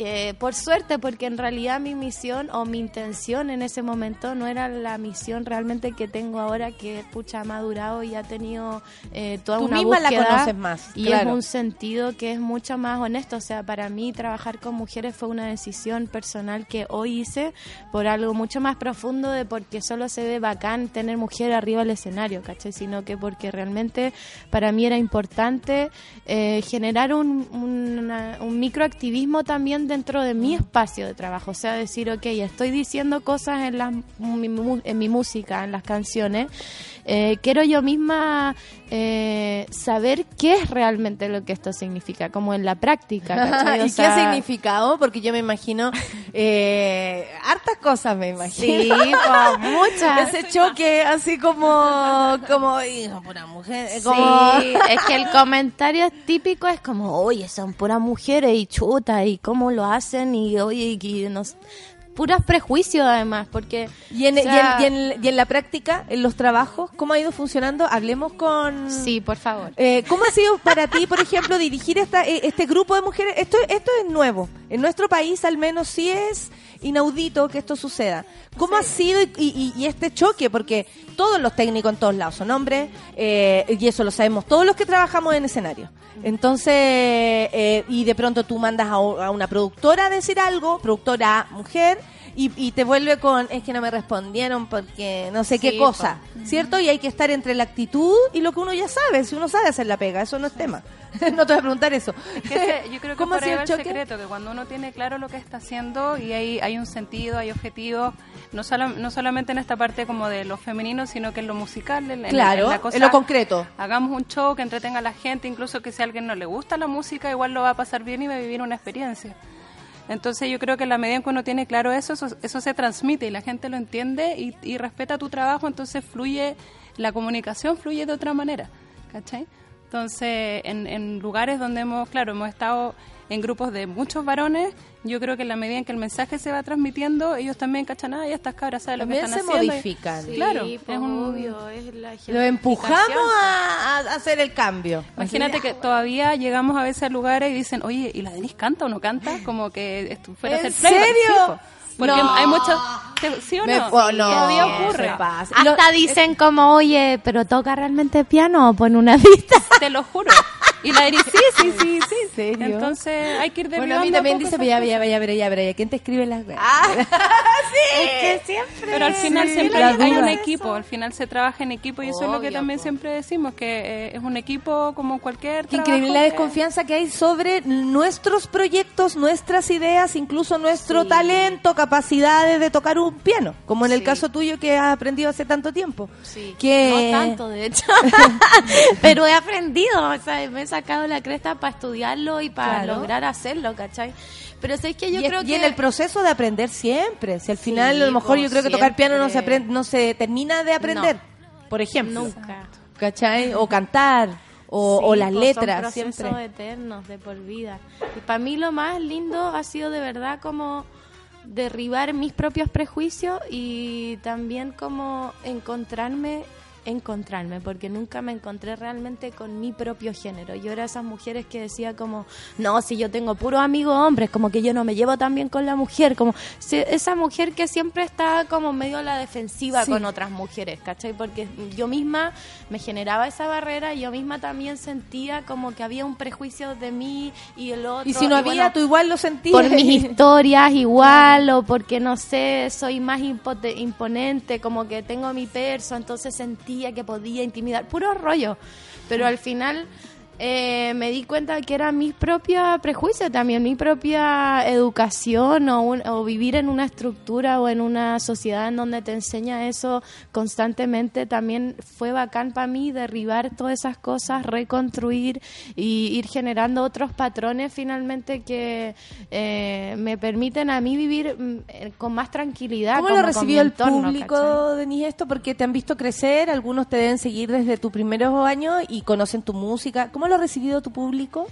[SPEAKER 5] Eh, por suerte, porque en realidad mi misión o mi intención en ese momento no era la misión realmente que tengo ahora, que pucha ha madurado y ha tenido eh, toda
[SPEAKER 1] Tú
[SPEAKER 5] una
[SPEAKER 1] misma la
[SPEAKER 5] búsqueda.
[SPEAKER 1] conoces más,
[SPEAKER 5] Y
[SPEAKER 1] claro.
[SPEAKER 5] es un sentido que es mucho más honesto. O sea, para mí trabajar con mujeres fue una decisión personal que hoy hice por algo mucho más profundo de porque solo se ve bacán tener mujer arriba del escenario, ¿cachai? Sino que porque realmente para mí era importante eh, generar un, una- un microactivismo también dentro de mi espacio de trabajo. O sea, decir, ok, estoy diciendo cosas en, mu- en mi música, en las canciones. Eh, quiero yo misma eh, saber qué es realmente lo que esto significa, como en la práctica.
[SPEAKER 1] ¿Y
[SPEAKER 5] sea,
[SPEAKER 1] qué ha significado? Porque yo me imagino eh, hartas cosas, me imagino.
[SPEAKER 5] Sí, po, muchas.
[SPEAKER 1] Ese choque así como, como, hijo, pura mujer, como...
[SPEAKER 5] Sí, es que el comentario típico es como, oye, son puras mujeres y chuta, y cómo lo hacen, y oye, y nos... puros prejuicios además, porque...
[SPEAKER 1] Y en,
[SPEAKER 5] o
[SPEAKER 1] y en-
[SPEAKER 5] sea,
[SPEAKER 1] y en- y en la práctica, en los trabajos, ¿cómo ha ido funcionando? Hablemos con...
[SPEAKER 5] Sí, por favor.
[SPEAKER 1] Eh, ¿Cómo ha sido para ti, por ejemplo, dirigir esta, eh, este grupo de mujeres? Esto, esto es nuevo. En nuestro país, al menos, sí es inaudito que esto suceda. ¿Cómo ha sido y, y- y este choque? Porque todos los técnicos en todos lados son hombres, eh, y eso lo sabemos todos los que trabajamos en escenario. Entonces, eh, y de pronto tú mandas a una productora a decir algo, productora mujer, y, y te vuelve con, es que no me respondieron porque no sé qué cosa, ¿cierto? Y hay que estar entre la actitud y lo que uno ya sabe, si uno sabe hacer la pega, eso no es tema. no te voy a preguntar eso.
[SPEAKER 7] Que ese- yo creo que
[SPEAKER 1] ¿Cómo
[SPEAKER 7] por ahí
[SPEAKER 1] el
[SPEAKER 7] secreto, que cuando uno tiene claro lo que está haciendo y hay, hay un sentido, hay objetivos, no, solo, no solamente en esta parte como de lo femenino, sino que en lo musical, en, en-
[SPEAKER 1] Claro,
[SPEAKER 7] en la
[SPEAKER 1] en
[SPEAKER 7] cosa,
[SPEAKER 1] lo concreto.
[SPEAKER 7] Hagamos un show que entretenga a la gente, incluso que si a alguien no le gusta la música, igual lo va a pasar bien y va a vivir una experiencia. Entonces yo creo que en la medida en que uno tiene claro eso, eso, eso se transmite y la gente lo entiende y, respeta tu trabajo, entonces fluye, la comunicación fluye de otra manera, ¿cachai? Entonces, en, en lugares donde hemos, claro, hemos estado en grupos de muchos varones, yo creo que en la medida en que el mensaje se va transmitiendo, ellos también cachan, ah, ya estas cabras saben lo que están
[SPEAKER 1] se
[SPEAKER 7] haciendo.
[SPEAKER 1] modifican.
[SPEAKER 5] Sí,
[SPEAKER 7] claro, es un-
[SPEAKER 5] obvio, es la
[SPEAKER 1] Lo empujamos a, a hacer el cambio.
[SPEAKER 7] Imagínate que todavía llegamos a veces a lugares y dicen, oye, ¿y la Denise canta o no canta? Como que esto fuera a
[SPEAKER 1] ¿En
[SPEAKER 7] hacer playback.
[SPEAKER 1] serio?
[SPEAKER 7] Sí, porque
[SPEAKER 1] No.
[SPEAKER 7] hay muchos... ¿Sí o
[SPEAKER 1] Me-
[SPEAKER 7] no?
[SPEAKER 1] oh, no,
[SPEAKER 7] todavía ocurre.
[SPEAKER 1] pasa. Y lo-
[SPEAKER 5] Hasta dicen como, oye, pero toca realmente piano o pon una vista.
[SPEAKER 7] Te lo juro. Y la sí, sí, sí, sí.
[SPEAKER 1] serio?
[SPEAKER 7] Entonces hay que ir
[SPEAKER 1] Bueno, a mí también dice, ya, ya, ya, ya, ya, ya, ¿quién te escribe las weas?
[SPEAKER 5] Es que siempre.
[SPEAKER 7] Pero al final
[SPEAKER 1] Sí,
[SPEAKER 7] siempre hay, un equipo, al final se trabaja en equipo y eso es lo que también
[SPEAKER 5] po.
[SPEAKER 7] siempre decimos, que eh, es un equipo como cualquier
[SPEAKER 1] Qué increíble la desconfianza que hay sobre nuestros proyectos, nuestras ideas, incluso nuestro talento, capacidades de tocar un piano, como en el
[SPEAKER 5] Sí.
[SPEAKER 1] caso tuyo que has aprendido hace tanto tiempo.
[SPEAKER 5] Sí,
[SPEAKER 1] Que-
[SPEAKER 5] no tanto de hecho, pero he aprendido, o sea, me he sacado la cresta para estudiarlo y para
[SPEAKER 1] Claro.
[SPEAKER 5] lograr hacerlo, ¿cachai? Pero sé que yo
[SPEAKER 1] y, es-
[SPEAKER 5] creo
[SPEAKER 1] y
[SPEAKER 5] que
[SPEAKER 1] en el proceso de aprender siempre. Si al final
[SPEAKER 5] Sí,
[SPEAKER 1] a lo mejor yo creo que tocar piano no se
[SPEAKER 5] siempre.
[SPEAKER 1] aprende, no se termina de aprender, por ejemplo.
[SPEAKER 5] nunca.
[SPEAKER 1] ¿Cachai? O cantar, o, o
[SPEAKER 5] Sí,
[SPEAKER 1] las
[SPEAKER 5] pues,
[SPEAKER 1] letras,
[SPEAKER 5] son
[SPEAKER 1] siempre.
[SPEAKER 5] eternos de por vida. Y para mí lo más lindo ha sido de verdad como derribar mis propios prejuicios y también como encontrarme encontrarme, porque nunca me encontré realmente con mi propio género. Yo era esas mujeres que decía como, no, si yo tengo puros amigos hombres, como que yo no me llevo tan bien con la mujer, como si- esa mujer que siempre está como medio a la defensiva
[SPEAKER 1] Sí.
[SPEAKER 5] con otras mujeres, ¿cachai? Porque yo misma me generaba esa barrera y yo misma también sentía como que había un prejuicio de mí y el otro.
[SPEAKER 1] Y si no había,
[SPEAKER 5] bueno,
[SPEAKER 1] tú igual lo sentías.
[SPEAKER 5] por mis historias igual o porque no sé, soy más imponente, como que tengo mi perso, entonces que podía intimidar, puro rollo. Pero al final eh, me di cuenta que era mi propia prejuicio también, mi propia educación o, un- o vivir en una estructura o en una sociedad en donde te enseña eso constantemente. También fue bacán para mí derribar todas esas cosas, reconstruir y ir generando otros patrones finalmente que eh, me permiten a mí vivir mm, eh, con más tranquilidad.
[SPEAKER 1] ¿Cómo
[SPEAKER 5] como
[SPEAKER 1] lo recibió el
[SPEAKER 5] entorno,
[SPEAKER 1] público,
[SPEAKER 5] ¿cachai?
[SPEAKER 1] Denise, esto? Porque te han visto crecer, algunos te deben seguir desde tus primeros años y conocen tu música. ¿Cómo lo ha recibido tu público?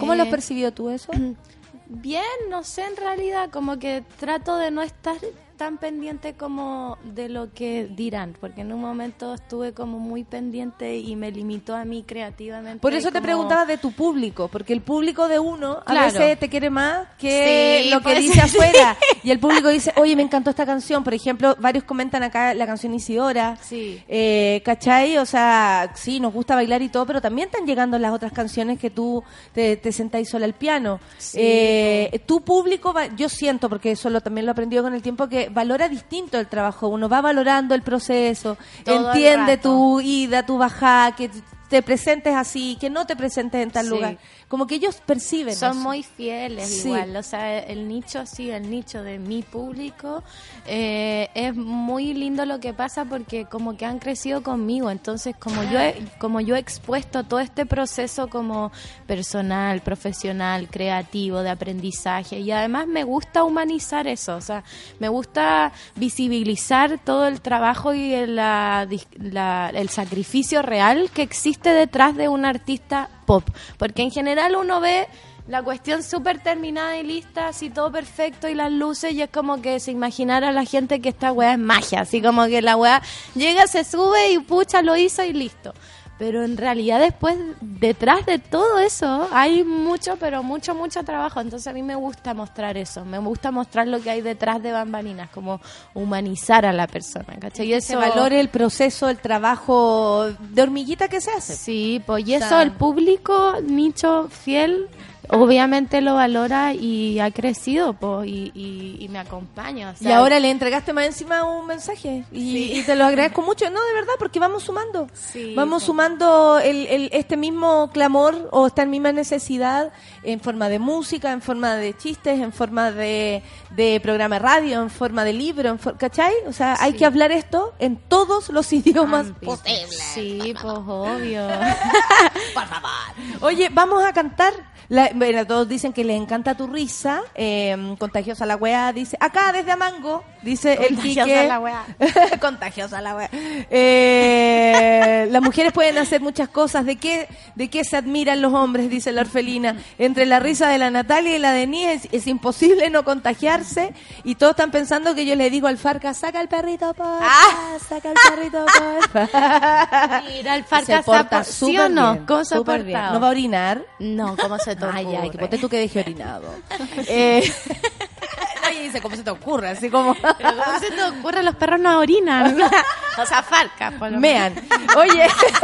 [SPEAKER 1] ¿Cómo lo has
[SPEAKER 5] Eh,
[SPEAKER 1] percibido tú eso?
[SPEAKER 5] Bien, no sé en realidad, como que trato de no estar tan pendiente como de lo que dirán, porque en un momento estuve como muy pendiente y me limitó a mí creativamente.
[SPEAKER 1] Por eso te preguntaba de tu público, porque el público de uno a veces te quiere más que
[SPEAKER 5] Sí,
[SPEAKER 1] lo que
[SPEAKER 5] pues,
[SPEAKER 1] dice afuera. Y el público dice, oye, me encantó esta canción. Por ejemplo, varios comentan acá la canción Isidora.
[SPEAKER 5] Sí.
[SPEAKER 1] Eh, ¿Cachai? O sea, sí, nos gusta bailar y todo, pero también están llegando las otras canciones que tú te, te sentáis sola al piano. Eh, tu público, va- yo siento, porque eso lo, también lo he aprendido con el tiempo, que valora distinto el trabajo. Uno va valorando el proceso,
[SPEAKER 5] Todo
[SPEAKER 1] entiende tu ida, tu bajada, que te presentes así, que no te presentes en tal
[SPEAKER 5] Sí.
[SPEAKER 1] lugar. Como que ellos perciben.
[SPEAKER 5] Son
[SPEAKER 1] eso.
[SPEAKER 5] muy fieles
[SPEAKER 1] Sí.
[SPEAKER 5] igual, o sea, el nicho, sí, el nicho de mi público eh, es muy lindo lo que pasa porque como que han crecido conmigo, entonces como yo he, como yo he expuesto todo este proceso como personal, profesional, creativo, de aprendizaje y además me gusta humanizar eso, o sea, me gusta visibilizar todo el trabajo y el, la- la- el sacrificio real que existe detrás de un artista pop, porque en general uno ve la cuestión súper terminada y lista, así todo perfecto y las luces y es como que se imaginara la gente que esta weá es magia, así como que la weá llega, se sube y pucha, lo hizo y listo. Pero en realidad después, detrás de todo eso, hay mucho, pero mucho, mucho trabajo. Entonces a mí me gusta mostrar eso, me gusta mostrar lo que hay detrás de bambalinas, como humanizar a la persona, ¿cachai? Y
[SPEAKER 1] Que
[SPEAKER 5] eso
[SPEAKER 1] se valore el proceso, el trabajo de hormiguita que se hace.
[SPEAKER 5] Sí, pues y
[SPEAKER 1] O
[SPEAKER 5] eso el público nicho fiel obviamente lo valora y ha crecido pues, y, y, y me acompaña. o
[SPEAKER 1] y ahora le entregaste más encima un mensaje y, y te lo agradezco mucho, no, de verdad, porque vamos sumando,
[SPEAKER 5] Sí,
[SPEAKER 1] vamos
[SPEAKER 5] po.
[SPEAKER 1] sumando el, el- este mismo clamor o esta misma necesidad en forma de música, en forma de chistes, en forma de, de programa de radio, en forma de libro, en for- ¿cachai? O sea, hay que hablar esto en todos los idiomas posibles.
[SPEAKER 5] Sí, pues obvio.
[SPEAKER 1] Oye, vamos a cantar. La- bueno, todos dicen que les encanta tu risa. eh, contagiosa la weá, dice. Acá desde Amango, dice el
[SPEAKER 5] Contagiosa
[SPEAKER 1] Quique.
[SPEAKER 5] la weá.
[SPEAKER 1] contagiosa la weá. Eh, las mujeres pueden hacer muchas cosas. ¿De qué, ¿De qué se admiran los hombres? Dice la orfelina. Entre la risa de la Natalia y la de Nia es, es imposible no contagiarse. Y todos están pensando que yo le digo al Farca, saca el perrito, porfa, saca el perrito, porfa.
[SPEAKER 5] Mira, el
[SPEAKER 1] Se
[SPEAKER 5] Farca
[SPEAKER 1] porta
[SPEAKER 5] ¿sí
[SPEAKER 1] súper
[SPEAKER 5] o no?
[SPEAKER 1] bien,
[SPEAKER 5] ¿Cómo se ha portado?
[SPEAKER 1] ¿No va a orinar?
[SPEAKER 5] No, ¿cómo se te
[SPEAKER 1] Ay, ay, que ponte tú que orinado. eh, dice, ¿cómo se te ocurre? Así como...
[SPEAKER 5] Pero ¿Cómo se te ocurre? Los perros no orinan. o sea, Farca, por lo
[SPEAKER 1] Mean. Oye, ¿qué es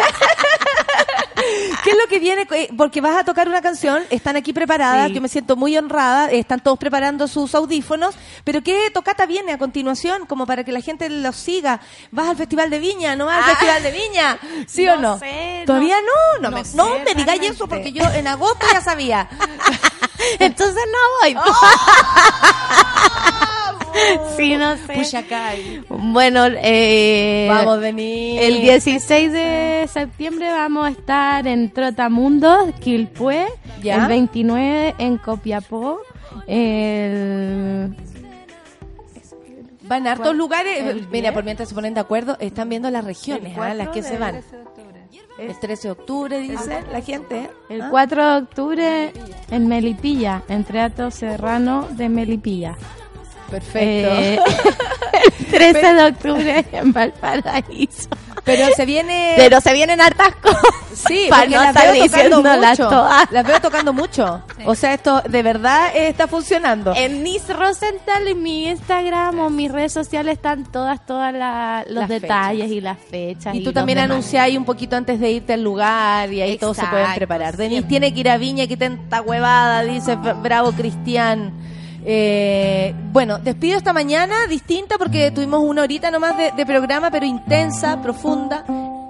[SPEAKER 1] lo que viene? Eh, Porque vas a tocar una canción, están aquí preparadas,
[SPEAKER 5] Sí.
[SPEAKER 1] yo me siento muy honrada, están todos preparando sus audífonos, pero ¿qué tocata viene a continuación? Como para que la gente los siga. ¿Vas al Festival de Viña? ¿No vas al Festival de Viña? ¿Sí o
[SPEAKER 5] Ah. No sé,
[SPEAKER 1] ¿Todavía no? No,
[SPEAKER 5] no
[SPEAKER 1] me,
[SPEAKER 5] sé
[SPEAKER 1] no me digáis eso porque yo en agosto ya sabía.
[SPEAKER 5] Entonces no voy. sí, no sé. Bueno, eh,
[SPEAKER 1] Vamos, Denis.
[SPEAKER 5] el 16 de septiembre vamos a estar en Trotamundo, Quilpué.
[SPEAKER 1] Ya.
[SPEAKER 5] El 29 en Copiapó. El...
[SPEAKER 1] Van a hartos lugares.
[SPEAKER 5] El
[SPEAKER 1] Mira,
[SPEAKER 5] 10.
[SPEAKER 1] por mientras se ponen de acuerdo, están viendo las regiones,
[SPEAKER 5] El
[SPEAKER 1] ah, las
[SPEAKER 5] 4
[SPEAKER 1] que se van. El 13 de octubre, dice la gente.
[SPEAKER 5] El
[SPEAKER 1] ¿ah?
[SPEAKER 5] 4 de octubre en Melipilla, en Teatro Serrano de Melipilla.
[SPEAKER 1] Perfecto.
[SPEAKER 5] Eh, el 13 de octubre en Valparaíso.
[SPEAKER 1] Pero se viene...
[SPEAKER 5] Pero se vienen hartas.
[SPEAKER 1] Sí,
[SPEAKER 5] para no
[SPEAKER 1] las
[SPEAKER 5] estar
[SPEAKER 1] veo tocando
[SPEAKER 5] diciéndolas
[SPEAKER 1] mucho.
[SPEAKER 5] todas.
[SPEAKER 1] Las veo tocando mucho. O sea, esto de verdad está funcionando.
[SPEAKER 5] En Miss Rosenthal, en mi Instagram o mis redes sociales están todas, todas la- los
[SPEAKER 1] Las
[SPEAKER 5] detalles y las fechas.
[SPEAKER 1] Y tú también ahí un poquito antes de irte al lugar y ahí todos se pueden
[SPEAKER 5] Exacto,
[SPEAKER 1] preparar. Denise tiene que ir a Viña, que tanta huevada, dice Bravo Cristian. Eh, bueno, despido esta mañana, distinta porque tuvimos una horita nomás de, de programa, pero intensa, profunda.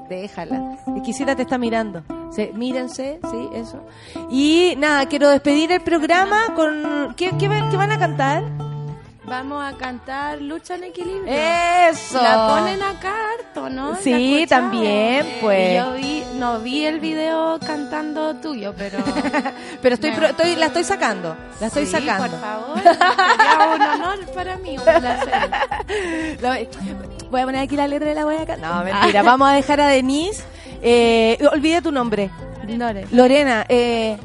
[SPEAKER 1] Déjala. Exquisita te está mirando. Se, mírense, sí, eso. Y nada, quiero despedir el programa con... ¿Qué, qué, qué van a cantar?
[SPEAKER 5] Vamos a cantar Lucha en Equilibrio.
[SPEAKER 1] Eso.
[SPEAKER 5] La ponen acá harto, ¿no?
[SPEAKER 1] Sí, también, pues.
[SPEAKER 5] Yo vi, no vi el video cantando tuyo, pero...
[SPEAKER 1] Pero estoy, pro- estoy, la estoy sacando. La estoy
[SPEAKER 5] Sí,
[SPEAKER 1] sacando.
[SPEAKER 5] por favor. Sería un honor para mí, un placer.
[SPEAKER 1] La- voy a poner aquí la letra de la voy a cantar. No, mentira. Vamos a dejar a Denise. Eh, olvide tu nombre.
[SPEAKER 5] Lore.
[SPEAKER 1] Lorena. Eh,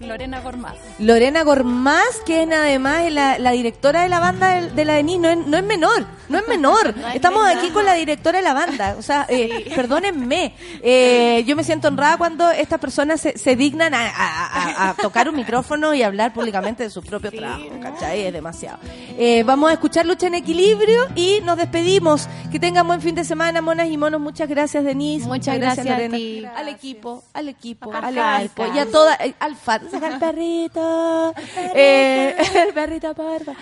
[SPEAKER 7] Lorena Gormaz.
[SPEAKER 1] Lorena Gormaz, que es además la, la directora de la banda de, la Denise, no es, no es menor, no es menor. Estamos aquí con la directora de la banda, o sea, eh, perdónenme, eh, yo me siento honrada cuando estas personas se, se dignan a, a- a- a tocar un micrófono y hablar públicamente de su propio trabajo, ¿cachai? Es demasiado. Eh, vamos a escuchar Lucha en Equilibrio y nos despedimos. Que tengan buen fin de semana, monas y monos. Muchas gracias, Denise.
[SPEAKER 5] Muchas gracias a
[SPEAKER 1] Lorena.
[SPEAKER 5] ti.
[SPEAKER 1] Al equipo, al equipo,
[SPEAKER 5] Al
[SPEAKER 1] al equipo. Y a toda, al Farca, saca el perrito, el perrito porfa.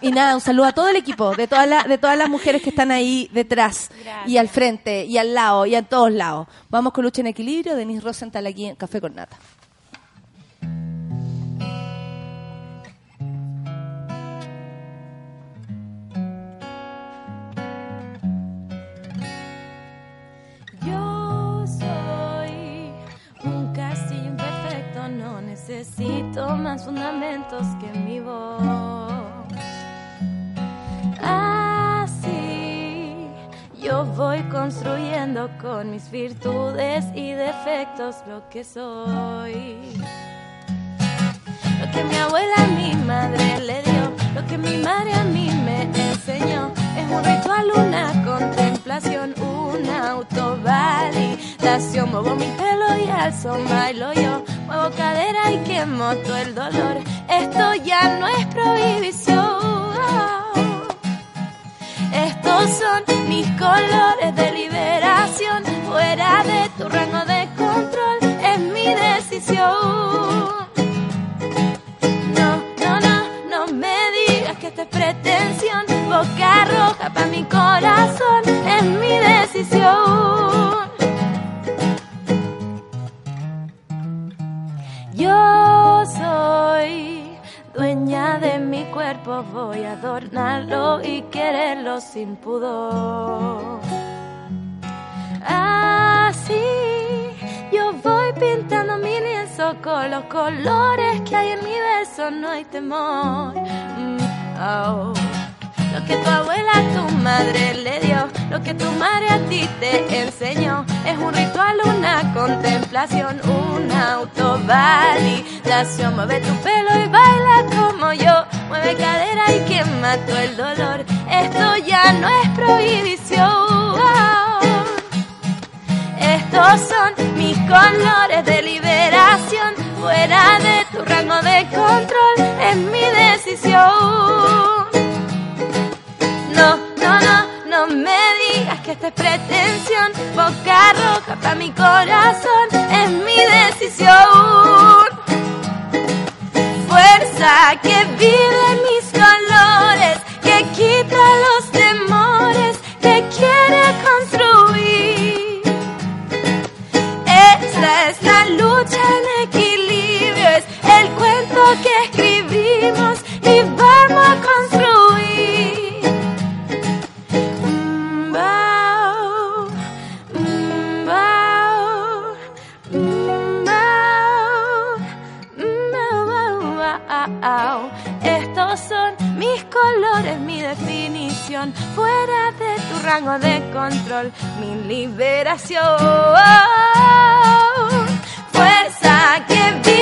[SPEAKER 1] Y nada, un saludo a todo el equipo, de todas las, de todas las mujeres que están ahí detrás, y al frente, y al lado, y a todos lados. Vamos con Lucha en Equilibrio, Denise Rosenthal aquí en Café con Nata.
[SPEAKER 5] Yo soy un castillo imperfecto, no necesito más fundamentos que mi voz. Así yo voy construyendo con mis virtudes y defectos lo que soy. Lo que mi abuela a mi madre le dio, lo que mi madre a mí me enseñó, es un ritual, una contemplación, una autovalidación. Muevo mi pelo y al son bailo yo, muevo cadera y quemo todo el dolor. Esto ya no es prohibición. Estos son mis colores de liberación, voy a adornarlo y quererlo sin pudor. Así yo voy pintando mi lienzo con los colores que hay en mi beso, no hay temor. Mm, oh. Lo que tu abuela a tu madre le dio, lo que tu madre a ti te enseñó, es un ritual, una contemplación, una autovalidación. Mueve tu pelo y baila como yo, mueve cadera y quema todo el dolor. Esto ya no es prohibición. Estos son mis colores de liberación, fuera de tu rango de control, es mi decisión. No, no, me digas que esta es pretensión, boca roja para mi corazón, es mi decisión. Fuerza que vive mis colores, que quita los temores, que quiere construir. Esta es la lucha en equilibrio, es el cuento que escribimos y Estos son mis colores, mi definición, fuera de tu rango de control, mi liberación. Fuerza que vive